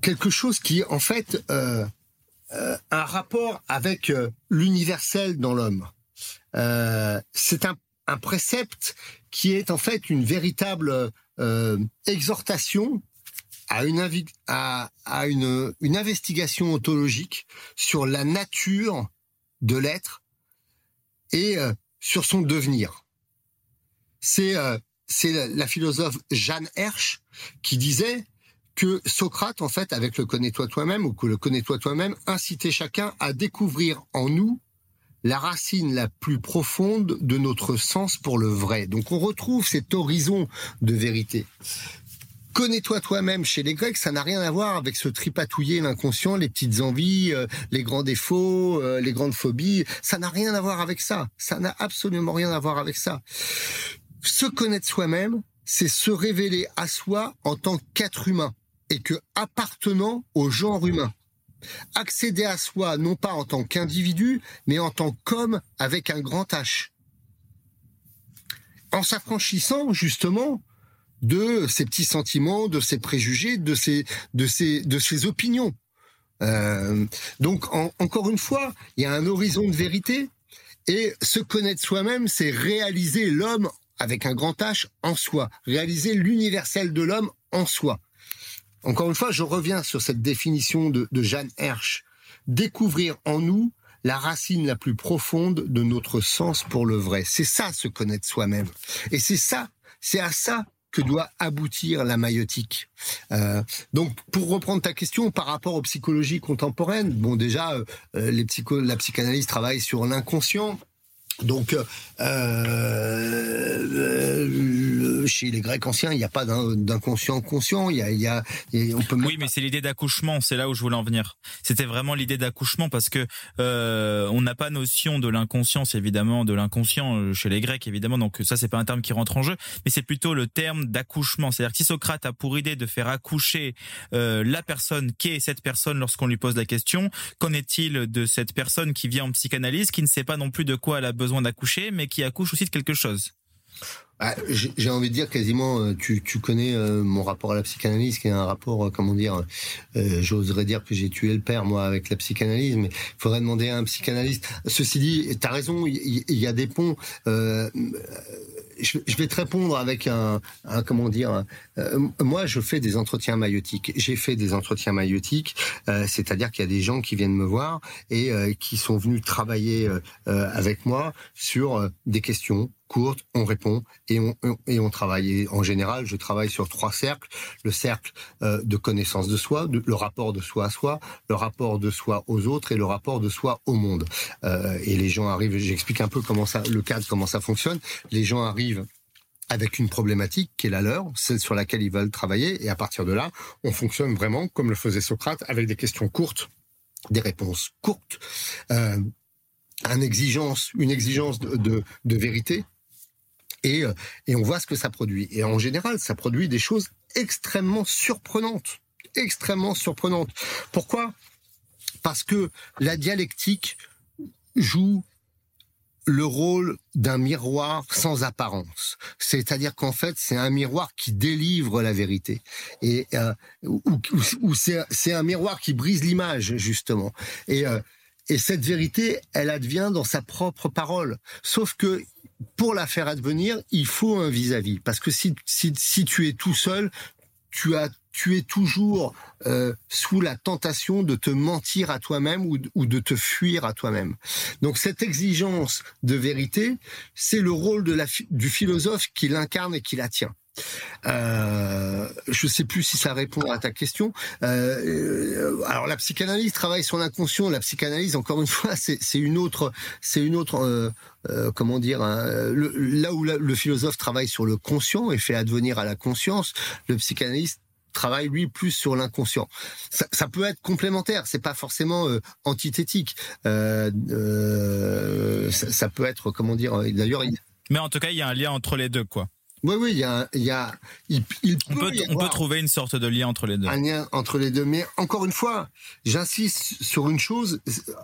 quelque chose qui en fait un rapport avec euh, l'universel dans l'homme. Euh, c'est un, précepte qui est en fait une véritable exhortation à une, à, une, investigation ontologique sur la nature de l'être et sur son devenir. C'est c'est la philosophe Jeanne Hersch qui disait que Socrate, en fait, avec le connais-toi toi-même, ou que le connais-toi toi-même, incitait chacun à découvrir en nous la racine la plus profonde de notre sens pour le vrai. Donc on retrouve cet horizon de vérité. Connais-toi toi-même chez les Grecs, ça n'a rien à voir avec ce tripatouiller l'inconscient, les petites envies, euh, les grands défauts, euh, les grandes phobies. Ça n'a rien à voir avec ça. Ça n'a absolument rien à voir avec ça. Se connaître soi-même, c'est se révéler à soi en tant qu'être humain et que appartenant au genre humain. Accéder à soi, non pas en tant qu'individu, mais en tant qu'homme avec un grand H. En s'affranchissant, justement, de ses petits sentiments, de ses préjugés, de ses, opinions. Euh, donc, encore une fois, il y a un horizon de vérité. Et se connaître soi-même, c'est réaliser l'homme avec un grand H en soi, réaliser l'universel de l'homme en soi. Encore une fois, je reviens sur cette définition de, de Jeanne Hersch. Découvrir en nous la racine la plus profonde de notre sens pour le vrai. C'est ça, se connaître soi-même. Et c'est ça, c'est à ça que doit aboutir la maïotique. Euh, donc, pour reprendre ta question par rapport aux psychologies contemporaines, bon, déjà, euh, les psycho la psychanalyse travaille sur l'inconscient. Donc, euh, euh, chez les Grecs anciens, il n'y a pas d'inconscient conscient. Il y a, on peut oui, mais c'est l'idée d'accouchement. C'est là où je voulais en venir. C'était vraiment l'idée d'accouchement parce que euh, on n'a pas notion de l'inconscience, évidemment, de l'inconscient chez les Grecs, évidemment. Donc ça, c'est pas un terme qui rentre en jeu, mais c'est plutôt le terme d'accouchement. C'est-à-dire que si Socrate a pour idée de faire accoucher la personne, qu'est cette personne lorsqu'on lui pose la question, qu'en est-il de cette personne qui vient en psychanalyse, qui ne sait pas non plus de quoi elle a besoin d'accoucher, mais qui accouche aussi de quelque chose ah, j'ai envie de dire quasiment, euh, tu, connais euh, mon rapport à la psychanalyse, qui est un rapport, euh, comment dire, j'oserais dire que j'ai tué le père moi avec la psychanalyse, mais il faudrait demander à un psychanalyste. Ceci dit, tu as raison, il y, a des ponts. Je, vais te répondre avec un, comment dire. moi, je fais des entretiens maïotiques. J'ai fait des entretiens maïotiques, c'est-à-dire qu'il y a des gens qui viennent me voir et qui sont venus travailler avec moi sur des questions courte, on répond et on, et on travaille. en général, je travaille sur trois cercles. Le cercle euh, de connaissance de soi, le rapport de soi à soi, le rapport de soi aux autres et le rapport de soi au monde. Euh, et les gens arrivent, j'explique un peu comment ça, le cadre, comment ça fonctionne. Les gens arrivent avec une problématique qui est la leur, celle sur laquelle ils veulent travailler, et à partir de là, on fonctionne vraiment comme le faisait Socrate, avec des questions courtes, des réponses courtes, euh, une exigence, de vérité, et, euh, et on voit ce que ça produit. Et en général, ça produit des choses extrêmement surprenantes. Extrêmement surprenantes. Pourquoi? Parce que la dialectique joue le rôle d'un miroir sans apparence. C'est-à-dire qu'en fait, c'est un miroir qui délivre la vérité. Et euh, ou, ou, c'est un miroir qui brise l'image, justement. Et, euh, et cette vérité, elle advient dans sa propre parole. Sauf que pour la faire advenir, il faut un vis-à-vis. Parce que si, si, tu es tout seul, tu as tu es toujours euh, sous la tentation de te mentir à toi-même ou, de te fuir à toi-même. Donc cette exigence de vérité, c'est le rôle de la, du philosophe qui l'incarne et qui la tient. Euh, je sais plus si ça répond à ta question. Euh, alors la psychanalyse travaille sur l'inconscient. La psychanalyse, encore une fois, c'est une autre, c'est une autre, euh, euh comment dire, hein, là où le philosophe travaille sur le conscient et fait advenir à la conscience, le psychanalyste travaille lui plus sur l'inconscient. Ça, ça, peut être complémentaire, c'est pas forcément euh, antithétique. Euh, euh, ça, ça, peut être comment dire. D'ailleurs, mais en tout cas, il y a un lien entre les deux, quoi. Oui, oui, il y a, il y a, il, on peut, on peut trouver une sorte de lien entre les deux. Un lien entre les deux, mais encore une fois, j'insiste sur une chose.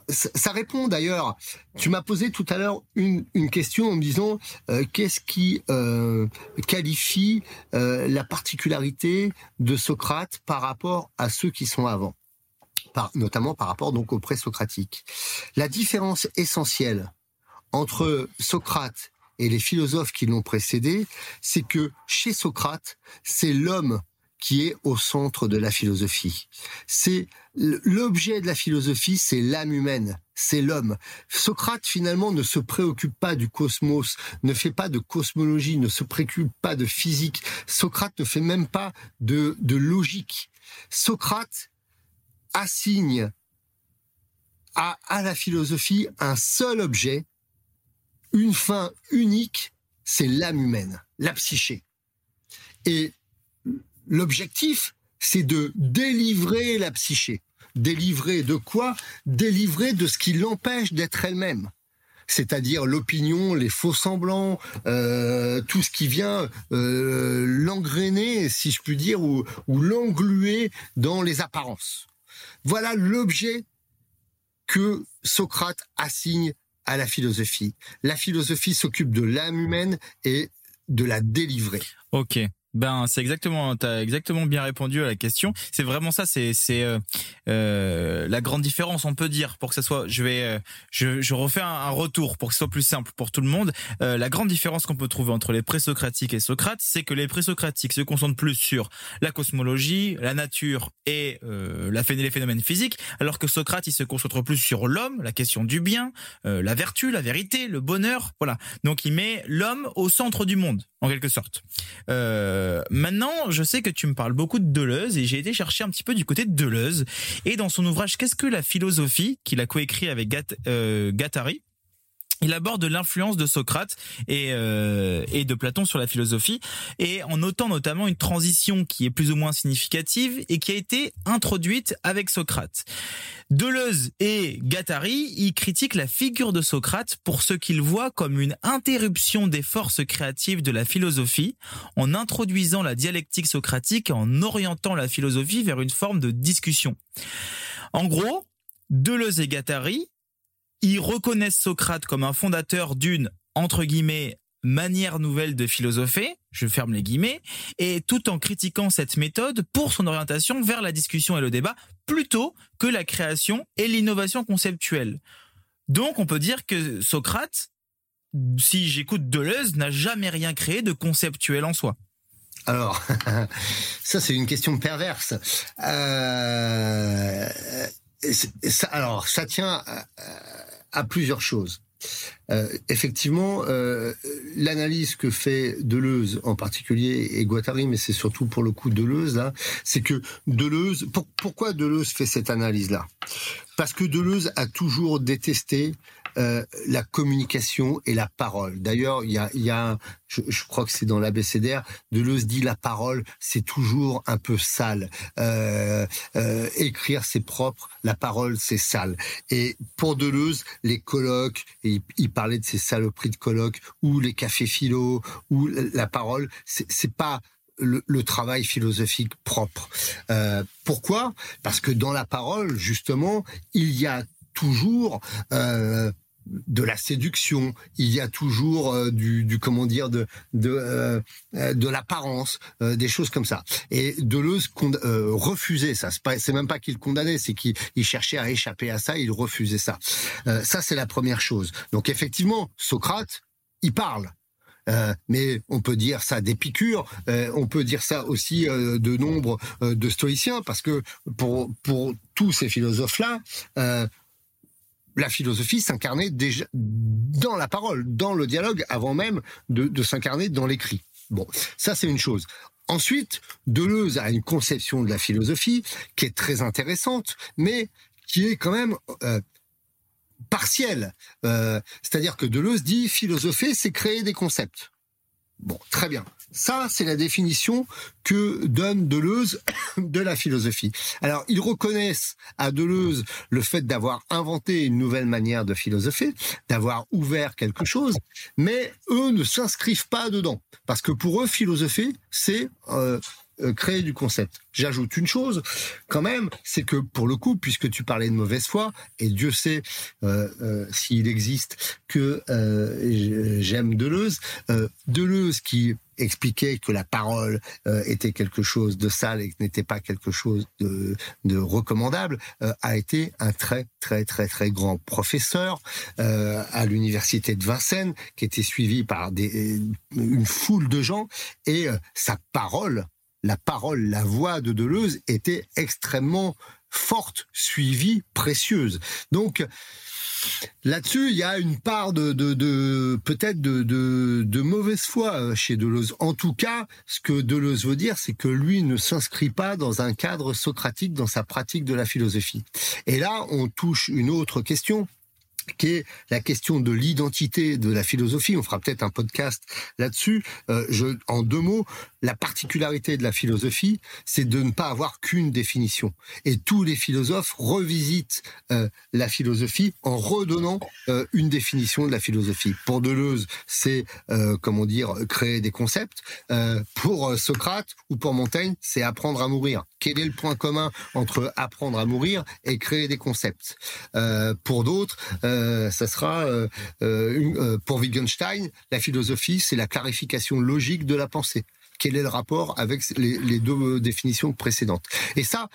Ça, répond d'ailleurs. Tu m'as posé tout à l'heure une, une question en me disant euh, qu'est-ce qui euh, qualifie euh, la particularité de Socrate par rapport à ceux qui sont avant, par, notamment par rapport donc au pré-socratique. La différence essentielle entre Socrate et les philosophes qui l'ont précédé, c'est que chez Socrate, c'est l'homme qui est au centre de la philosophie. C'est l'objet de la philosophie, c'est l'âme humaine, c'est l'homme. Socrate finalement ne se préoccupe pas du cosmos, ne fait pas de cosmologie, ne se préoccupe pas de physique. Socrate ne fait même pas de, logique. Socrate assigne à la philosophie un seul objet une fin unique, c'est l'âme humaine, la psyché. Et l'objectif, c'est de délivrer la psyché. Délivrer de quoi? Délivrer de ce qui l'empêche d'être elle-même c'est-à-dire l'opinion, les faux semblants, euh, tout ce qui vient euh, l'engrainer, si je puis dire, ou, ou l'engluer dans les apparences. Voilà l'objet que Socrate assigne à la philosophie. La philosophie s'occupe de l'âme humaine et de la délivrer. Ok. Ben c'est exactement, t'as exactement bien répondu à la question. C'est vraiment ça, c'est c'est euh, euh, la grande différence, on peut dire, pour que ça soit. Je vais, euh, je, je refais un, retour pour que ce soit plus simple pour tout le monde. Euh, la grande différence qu'on peut trouver entre les présocratiques et Socrate, c'est que les présocratiques se concentrent plus sur la cosmologie, la nature et euh, la les phénomènes physiques, alors que Socrate il se concentre plus sur l'homme, la question du bien, la vertu, la vérité, le bonheur, voilà. Donc il met l'homme au centre du monde, en quelque sorte. Euh, euh, maintenant, je sais que tu me parles beaucoup de Deleuze et j'ai été chercher un petit peu du côté de Deleuze. Et dans son ouvrage Qu'est-ce que la philosophie, qu'il a coécrit avec euh, Gattari, il aborde l'influence de Socrate et, euh, et de Platon sur la philosophie, et en notant notamment une transition qui est plus ou moins significative et qui a été introduite avec Socrate. Deleuze et Gattari y critiquent la figure de Socrate pour ce qu'ils voient comme une interruption des forces créatives de la philosophie, en introduisant la dialectique socratique et en orientant la philosophie vers une forme de discussion. En gros, Deleuze et Gattari ils reconnaissent Socrate comme un fondateur d'une, entre guillemets, manière nouvelle de philosopher, je ferme les guillemets, et tout en critiquant cette méthode pour son orientation vers la discussion et le débat, plutôt que la création et l'innovation conceptuelle. Donc on peut dire que Socrate, si j'écoute Deleuze, n'a jamais rien créé de conceptuel en soi. Alors, ça c'est une question perverse. Euh, alors, ça tient à plusieurs choses. Euh, effectivement, euh, l'analyse que fait Deleuze en particulier et Guattari, mais c'est surtout pour le coup Deleuze c'est que Deleuze, pourquoi Deleuze fait cette analyse là Parce que Deleuze a toujours détesté euh, la communication et la parole. D'ailleurs, il y a, y a je, crois que c'est dans l'ABCDR, Deleuze dit la parole, c'est toujours un peu sale. Euh, euh, écrire, c'est propre, la parole, c'est sale. Et pour Deleuze, les colloques, il, parlait de ces saloperies de colloques, ou les cafés philo, ou la parole, c'est pas le, travail philosophique propre. Pourquoi? Parce que dans la parole, justement, il y a toujours de la séduction, il y a toujours euh, du, du, comment dire de de, euh, euh de l'apparence, des choses comme ça. Et Deleuze refusait ça. C'est même pas qu'il condamnait, c'est qu'il cherchait à échapper à ça. Il refusait ça. ça c'est la première chose. Donc effectivement, Socrate, il parle. Mais on peut dire ça d'Épicure, on peut dire ça aussi de nombre de stoïciens, parce que pour, pour tous ces philosophes-là, la philosophie s'incarnait déjà dans la parole, dans le dialogue, avant même de, s'incarner dans l'écrit. Bon, ça c'est une chose. Ensuite, Deleuze a une conception de la philosophie qui est très intéressante, mais qui est quand même euh, partielle. Euh, C'est-à-dire que Deleuze dit philosopher, c'est créer des concepts. Bon, très bien. Ça, c'est la définition que donne Deleuze de la philosophie. Alors, ils reconnaissent à Deleuze le fait d'avoir inventé une nouvelle manière de philosopher, d'avoir ouvert quelque chose, mais eux ne s'inscrivent pas dedans. Parce que pour eux, philosopher, c'est euh, euh, créer du concept. J'ajoute une chose, quand même, c'est que pour le coup, puisque tu parlais de mauvaise foi, et Dieu sait euh, euh, s'il existe que j'aime Deleuze, Deleuze qui expliquait que la parole était quelque chose de sale et n'était pas quelque chose de, recommandable, a été un très très très très grand professeur à l'université de Vincennes, qui était suivi par une foule de gens, et sa parole la parole, la voix de Deleuze était extrêmement forte, suivie, précieuse. Donc là-dessus, il y a une part de, peut-être de, de, mauvaise foi euh, chez Deleuze. En tout cas, ce que Deleuze veut dire, c'est que lui ne s'inscrit pas dans un cadre socratique dans sa pratique de la philosophie. Et là, on touche une autre question qui est la question de l'identité de la philosophie. On fera peut-être un podcast là-dessus. Euh, en deux mots, la particularité de la philosophie, c'est de ne pas avoir qu'une définition. Et tous les philosophes revisitent euh, la philosophie en redonnant euh, une définition de la philosophie. Pour Deleuze, c'est comment dire créer des concepts. Pour Socrate ou pour Montaigne, c'est apprendre à mourir. Quel est le point commun entre apprendre à mourir et créer des concepts? Pour d'autres, euh, ça sera euh, une, pour Wittgenstein, la philosophie, c'est la clarification logique de la pensée quel est le rapport avec les, les deux définitions précédentes? Et ça,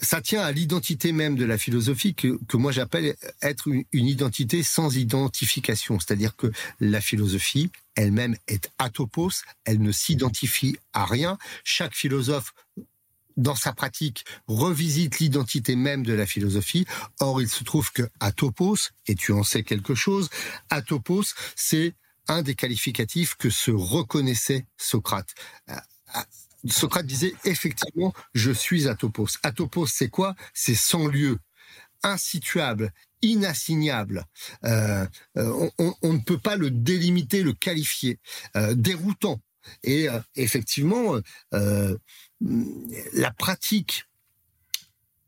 ça tient à l'identité même de la philosophie que, que moi j'appelle être une, une, identité sans identification. C'est-à-dire que la philosophie elle-même est atopos, elle ne s'identifie à rien. Chaque philosophe dans sa pratique, revisite l'identité même de la philosophie. Or, il se trouve que atopos, et tu en sais quelque chose, atopos, c'est un des qualificatifs que se reconnaissait Socrate. Socrate disait effectivement, je suis Atopos. Atopos, c'est quoi? C'est sans lieu, insituable, inassignable. Euh, on, ne peut pas le délimiter, le qualifier. Euh, déroutant. Et euh, effectivement, euh, la pratique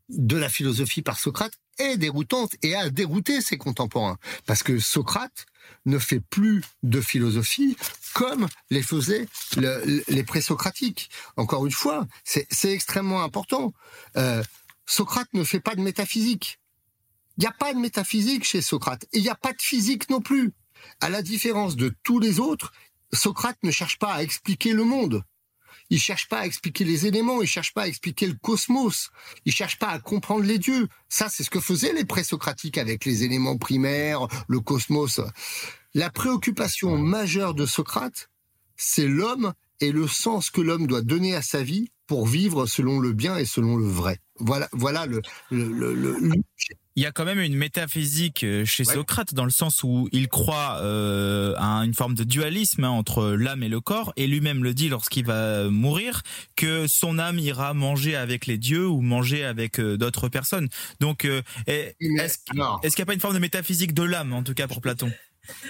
de la philosophie par Socrate est déroutante et a dérouté ses contemporains. Parce que Socrate ne fait plus de philosophie comme les faisaient le, les présocratiques. Encore une fois, c'est extrêmement important. Euh, Socrate ne fait pas de métaphysique. Il n'y a pas de métaphysique chez Socrate. Il n'y a pas de physique non plus. À la différence de tous les autres, Socrate ne cherche pas à expliquer le monde. Il cherche pas à expliquer les éléments, il cherche pas à expliquer le cosmos, il cherche pas à comprendre les dieux. Ça, c'est ce que faisaient les présocratiques avec les éléments primaires, le cosmos. La préoccupation majeure de Socrate, c'est l'homme et le sens que l'homme doit donner à sa vie pour vivre selon le bien et selon le vrai. Voilà, voilà le, le, le, le il y a quand même une métaphysique euh, chez ouais. Socrate dans le sens où il croit euh, à une forme de dualisme hein, entre l'âme et le corps et lui-même le dit lorsqu'il va mourir que son âme ira manger avec les dieux ou manger avec euh, d'autres personnes. Donc euh, est-ce est qu'il n'y a pas une forme de métaphysique de l'âme en tout cas pour Platon?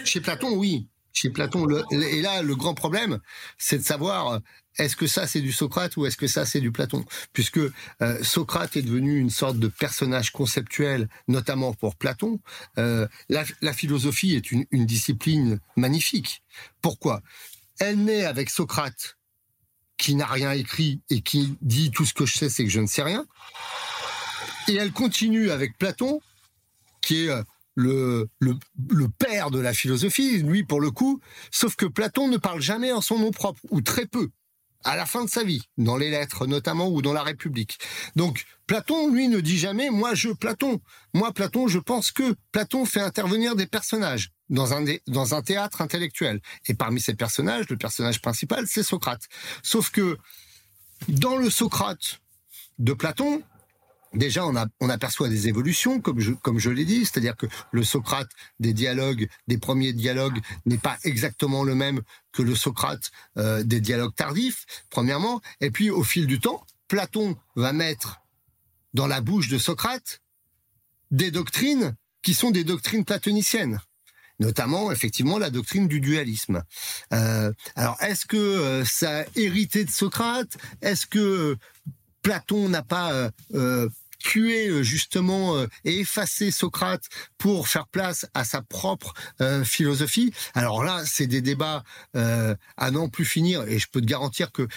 Chez Platon, oui. Chez Platon, et là, le grand problème, c'est de savoir est-ce que ça c'est du Socrate ou est-ce que ça c'est du Platon? Puisque euh, Socrate est devenu une sorte de personnage conceptuel, notamment pour Platon. Euh, la, la, philosophie est une, une, discipline magnifique. Pourquoi? Elle naît avec Socrate, qui n'a rien écrit et qui dit tout ce que je sais, c'est que je ne sais rien. Et elle continue avec Platon, qui est euh, le, le, père de la philosophie, lui pour le coup, sauf que Platon ne parle jamais en son nom propre, ou très peu à la fin de sa vie, dans les lettres notamment ou dans la République. Donc Platon, lui, ne dit jamais moi je Platon. Moi Platon, je pense que Platon fait intervenir des personnages dans un dans un théâtre intellectuel. Et parmi ces personnages, le personnage principal, c'est Socrate. Sauf que dans le Socrate de Platon, Déjà, on, aperçoit des évolutions, comme je, comme je l'ai dit, c'est-à-dire que le Socrate des dialogues, des premiers dialogues, n'est pas exactement le même que le Socrate euh, des dialogues tardifs, premièrement. Et puis, au fil du temps, Platon va mettre dans la bouche de Socrate des doctrines qui sont des doctrines platoniciennes notamment effectivement la doctrine du dualisme. Euh, alors est-ce que euh, ça a hérité de Socrate? Est-ce que Platon n'a pas euh, euh euh, justement euh, et effacé Socrate pour faire place à sa propre euh, philosophie. Alors là, c'est des débats euh, à n'en plus finir et je peux te garantir que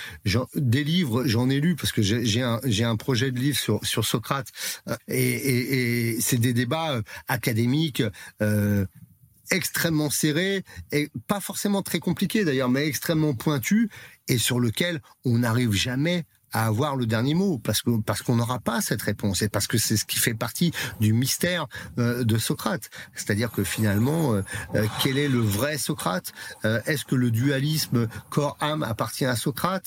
des livres, j'en ai lu parce que j'ai un, un projet de livre sur, sur Socrate et, et, et c'est des débats académiques extrêmement serrés et pas forcément très compliqués d'ailleurs, mais extrêmement pointus et sur lequel on n'arrive jamais à avoir le dernier mot parce que parce qu'on n'aura pas cette réponse et parce que c'est ce qui fait partie du mystère euh, de Socrate. C'est-à-dire que finalement, euh, euh, quel est le vrai Socrate? Euh, Est-ce que le dualisme corps-âme appartient à Socrate?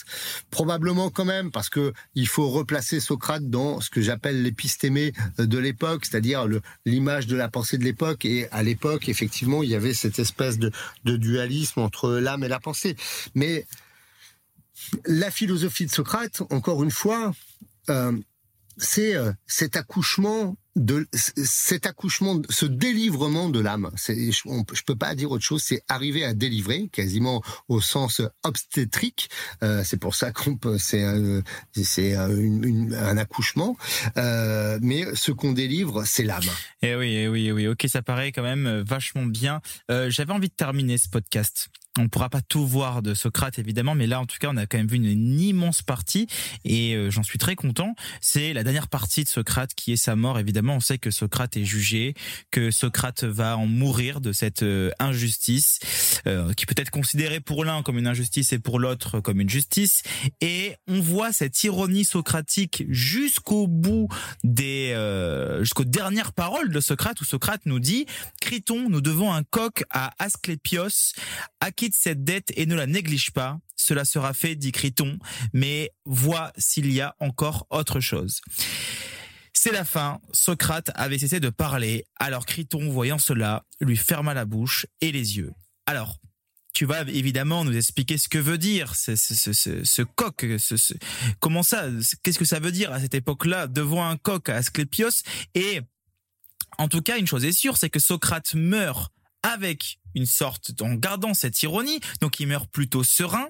Probablement quand même parce que il faut replacer Socrate dans ce que j'appelle l'épistémé de l'époque, c'est-à-dire l'image de la pensée de l'époque. Et à l'époque, effectivement, il y avait cette espèce de, de dualisme entre l'âme et la pensée. Mais la philosophie de Socrate, encore une fois, euh, c'est euh, cet accouchement de cet accouchement, ce délivrement de l'âme. Je, je peux pas dire autre chose. C'est arriver à délivrer, quasiment au sens obstétrique. Euh, c'est pour ça qu'on peut, c'est un, un, accouchement. Mais ce qu'on délivre, c'est l'âme. Eh oui, eh oui, eh oui. Ok, ça paraît quand même vachement bien. J'avais envie de terminer ce podcast on pourra pas tout voir de Socrate évidemment, mais là en tout cas on a quand même vu une, immense partie et euh, j'en suis très content. C'est la dernière partie de Socrate qui est sa mort. Évidemment, on sait que Socrate est jugé, que Socrate va en mourir de cette euh, injustice euh, qui peut être considérée pour l'un comme une injustice et pour l'autre comme une justice. Et on voit cette ironie socratique jusqu'au bout des jusqu'aux dernières paroles de Socrate où Socrate nous dit Criton, nous devons un coq à Asclépios cette dette et ne la néglige pas. Cela sera fait, dit Criton, mais vois s'il y a encore autre chose. C'est la fin. Socrate avait cessé de parler. Alors Criton, voyant cela, lui ferma la bouche et les yeux. Alors, tu vas évidemment nous expliquer ce que veut dire ce, ce, coq. comment ça Qu'est-ce que ça veut dire à cette époque-là devant un coq à Asclépios? Et en tout cas, une chose est sûre, c'est que Socrate meurt avec une sorte, en gardant cette ironie, donc il meurt plutôt serein.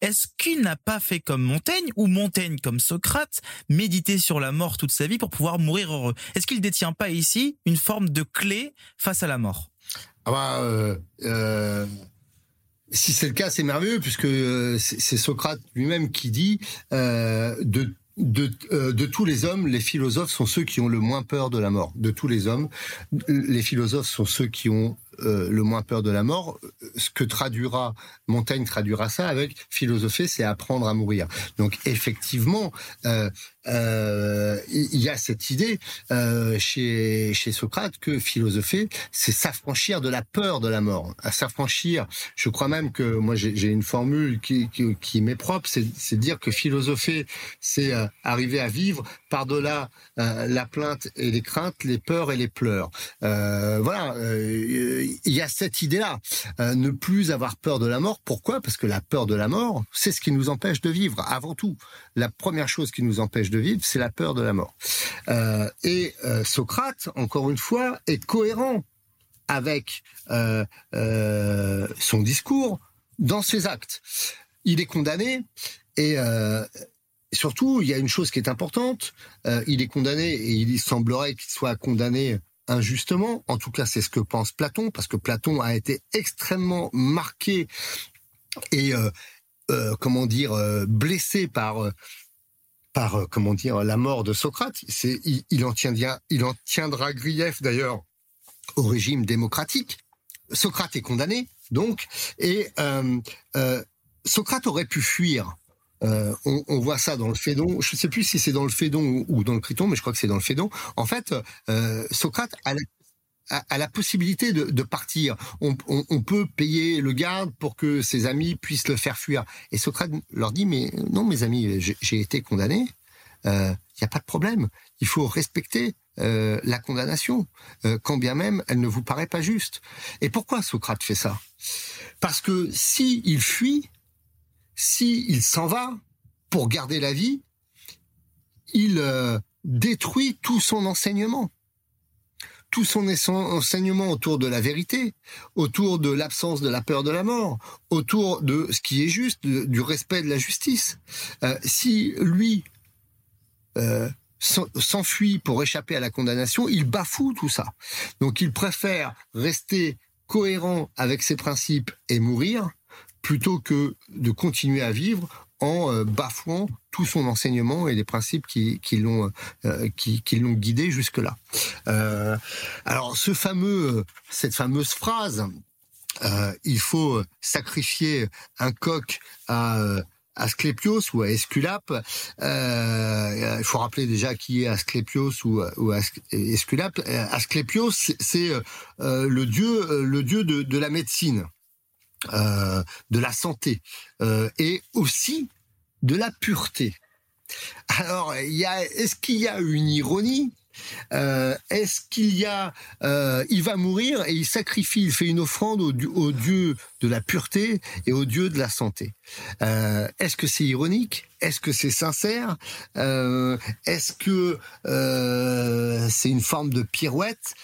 Est-ce qu'il n'a pas fait comme Montaigne ou Montaigne comme Socrate, méditer sur la mort toute sa vie pour pouvoir mourir heureux? Est-ce qu'il détient pas ici une forme de clé face à la mort? Ah bah, euh, euh, Si c'est le cas, c'est merveilleux puisque euh, c'est Socrate lui-même qui dit de de, de, tous les hommes, les philosophes sont ceux qui ont le moins peur de la mort. De tous les hommes, les philosophes sont ceux qui ont euh, le moins peur de la mort. Ce que traduira Montaigne traduira ça avec philosopher, c'est apprendre à mourir. Donc effectivement, euh, il y a cette idée chez, chez Socrate que philosopher, c'est s'affranchir de la peur de la mort. À s'affranchir, je crois même que moi j'ai une formule qui, m'est propre, c'est dire que philosopher, c'est arriver à vivre par-delà la plainte et les craintes, les peurs et les pleurs. voilà il y a cette idée-là, euh, ne plus avoir peur de la mort. Pourquoi? Parce que la peur de la mort, c'est ce qui nous empêche de vivre. Avant tout, la première chose qui nous empêche de vivre, c'est la peur de la mort. Euh, et euh, Socrate, encore une fois, est cohérent avec son discours dans ses actes. Il est condamné et surtout, il y a une chose qui est importante. il est condamné et il semblerait qu'il soit condamné injustement. En tout cas, c'est ce que pense Platon, parce que Platon a été extrêmement marqué et euh, euh, comment dire euh, blessé par par comment dire la mort de Socrate. C'est il, en tiendra grief d'ailleurs au régime démocratique. Socrate est condamné donc et Socrate aurait pu fuir euh, on, voit ça dans le Phédon. Je ne sais plus si c'est dans le Phédon ou, dans le Criton, mais je crois que c'est dans le Phédon. En fait, euh, Socrate a la, la possibilité de, partir. On, peut payer le garde pour que ses amis puissent le faire fuir. Et Socrate leur dit, mais non, mes amis, j'ai été condamné. Il euh, n'y a pas de problème. Il faut respecter euh, la condamnation, euh, quand bien même elle ne vous paraît pas juste. Et pourquoi Socrate fait ça? Parce que si il fuit, si il s'en va pour garder la vie, il euh, détruit tout son enseignement. Tout son enseignement autour de la vérité, autour de l'absence de la peur de la mort, autour de ce qui est juste, du respect de la justice. Euh, si lui euh, s'enfuit pour échapper à la condamnation, il bafoue tout ça. Donc il préfère rester cohérent avec ses principes et mourir plutôt que de continuer à vivre en euh, bafouant tout son enseignement et les principes qui, euh, l'ont guidé jusque là. Euh, alors ce fameux cette fameuse phrase il faut sacrifier un coq à Asclépios ou à Esculape. Il faut rappeler déjà qui est Asclépios ou, ou Esculape. Asclépios, c'est le dieu, le dieu de la médecine. Euh, de la santé euh, et aussi de la pureté. Alors, est-ce qu'il y a une ironie euh, Est-ce qu'il y a, euh, il va mourir et il sacrifie, il fait une offrande au, au dieu de la pureté et au dieu de la santé. Euh, Est-ce que c'est ironique? Est-ce que c'est sincère? Euh, Est-ce que c'est une forme de pirouette?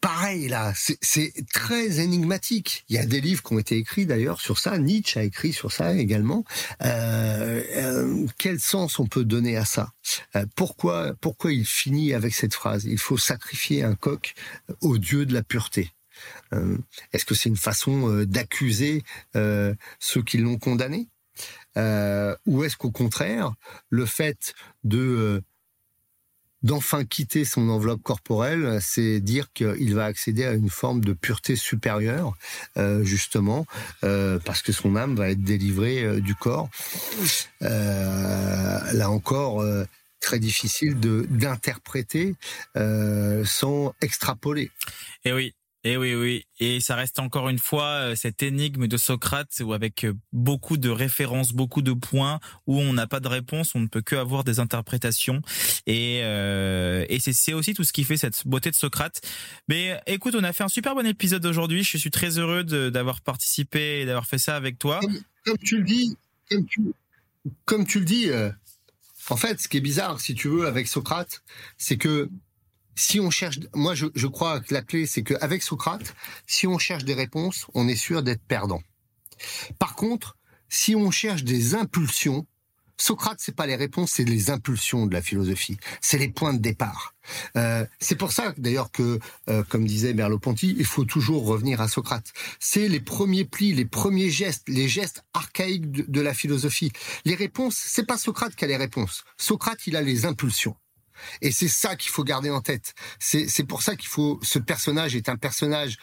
Pareil là, c'est très énigmatique. Il y a des livres qui ont été écrits d'ailleurs sur ça. Nietzsche a écrit sur ça également. Euh, euh, quel sens on peut donner à ça? Euh, Pourquoi pourquoi il finit avec cette phrase? Il faut sacrifier un coq au dieu de la pureté. Euh, est-ce que c'est une façon d'accuser ceux qui l'ont condamné? Ou est-ce qu'au contraire, le fait de d'enfin quitter son enveloppe corporelle, c'est dire qu'il va accéder à une forme de pureté supérieure, euh, justement, euh, parce que son âme va être délivrée euh, du corps. Là encore, très difficile de d'interpréter sans extrapoler. Et oui, et eh oui, oui. Et ça reste encore une fois euh, cette énigme de Socrate où avec euh, beaucoup de références, beaucoup de points où on n'a pas de réponse, on ne peut que avoir des interprétations. Et, euh, c'est aussi tout ce qui fait cette beauté de Socrate. Mais écoute, on a fait un super bon épisode aujourd'hui. Je suis très heureux d'avoir participé et d'avoir fait ça avec toi. Comme, tu le dis, comme tu, le dis, en fait, ce qui est bizarre, si tu veux, avec Socrate, c'est que si on cherche, moi je, je crois que la clé c'est qu'avec Socrate, si on cherche des réponses, on est sûr d'être perdant. Par contre, si on cherche des impulsions, Socrate, c'est pas les réponses, c'est les impulsions de la philosophie. C'est les points de départ. Euh, c'est pour ça, d'ailleurs, que, euh, comme disait Merleau-Ponty, il faut toujours revenir à Socrate. C'est les premiers plis, les premiers gestes, les gestes archaïques de, de la philosophie. Les réponses, c'est pas Socrate qui a les réponses. Socrate, il a les impulsions. Et c'est ça qu'il faut garder en tête. C'est pour ça qu'il faut. Ce personnage est un personnage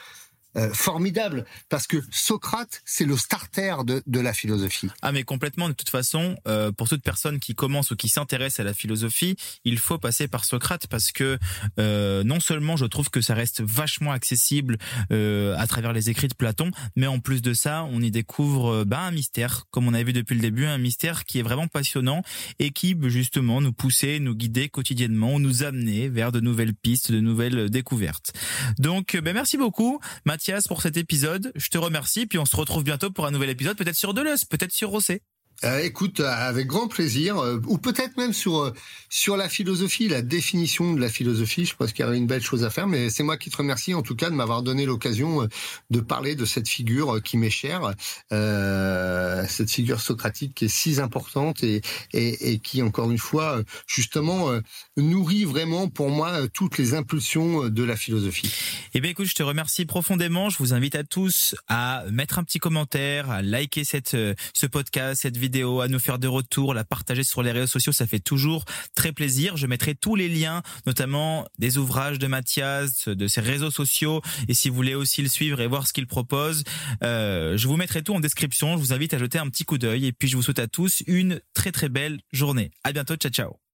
euh, formidable parce que Socrate c'est le starter de, de, la philosophie. Ah mais complètement de toute façon euh, pour toute personne qui commence ou qui s'intéresse à la philosophie il faut passer par Socrate parce que euh, non seulement je trouve que ça reste vachement accessible euh, à travers les écrits de Platon mais en plus de ça on y découvre bah, un mystère comme on avait vu depuis le début un mystère qui est vraiment passionnant et qui justement nous pousser nous guider quotidiennement nous amener vers de nouvelles pistes de nouvelles découvertes donc ben merci beaucoup Mathieu pour cet épisode. Je te remercie, puis on se retrouve bientôt pour un nouvel épisode, peut-être sur Deleuze, peut-être sur Rosset. Euh, écoute, euh, avec grand plaisir, euh, ou peut-être même sur sur la philosophie, la définition de la philosophie. Je pense qu'il y aurait une belle chose à faire, mais c'est moi qui te remercie en tout cas de m'avoir donné l'occasion de parler de cette figure qui m'est chère, cette figure socratique qui est si importante et, et, et qui, encore une fois, justement, nourrit vraiment pour moi toutes les impulsions de la philosophie. Eh bien, écoute, je te remercie profondément. Je vous invite à tous à mettre un petit commentaire, à liker cette ce podcast, cette vidéo à nous faire des retours, la partager sur les réseaux sociaux, ça fait toujours très plaisir. Je mettrai tous les liens, notamment des ouvrages de Mathias, de ses réseaux sociaux, et si vous voulez aussi le suivre et voir ce qu'il propose, euh, je vous mettrai tout en description. Je vous invite à jeter un petit coup d'œil, et puis je vous souhaite à tous une très très belle journée. À bientôt, ciao ciao.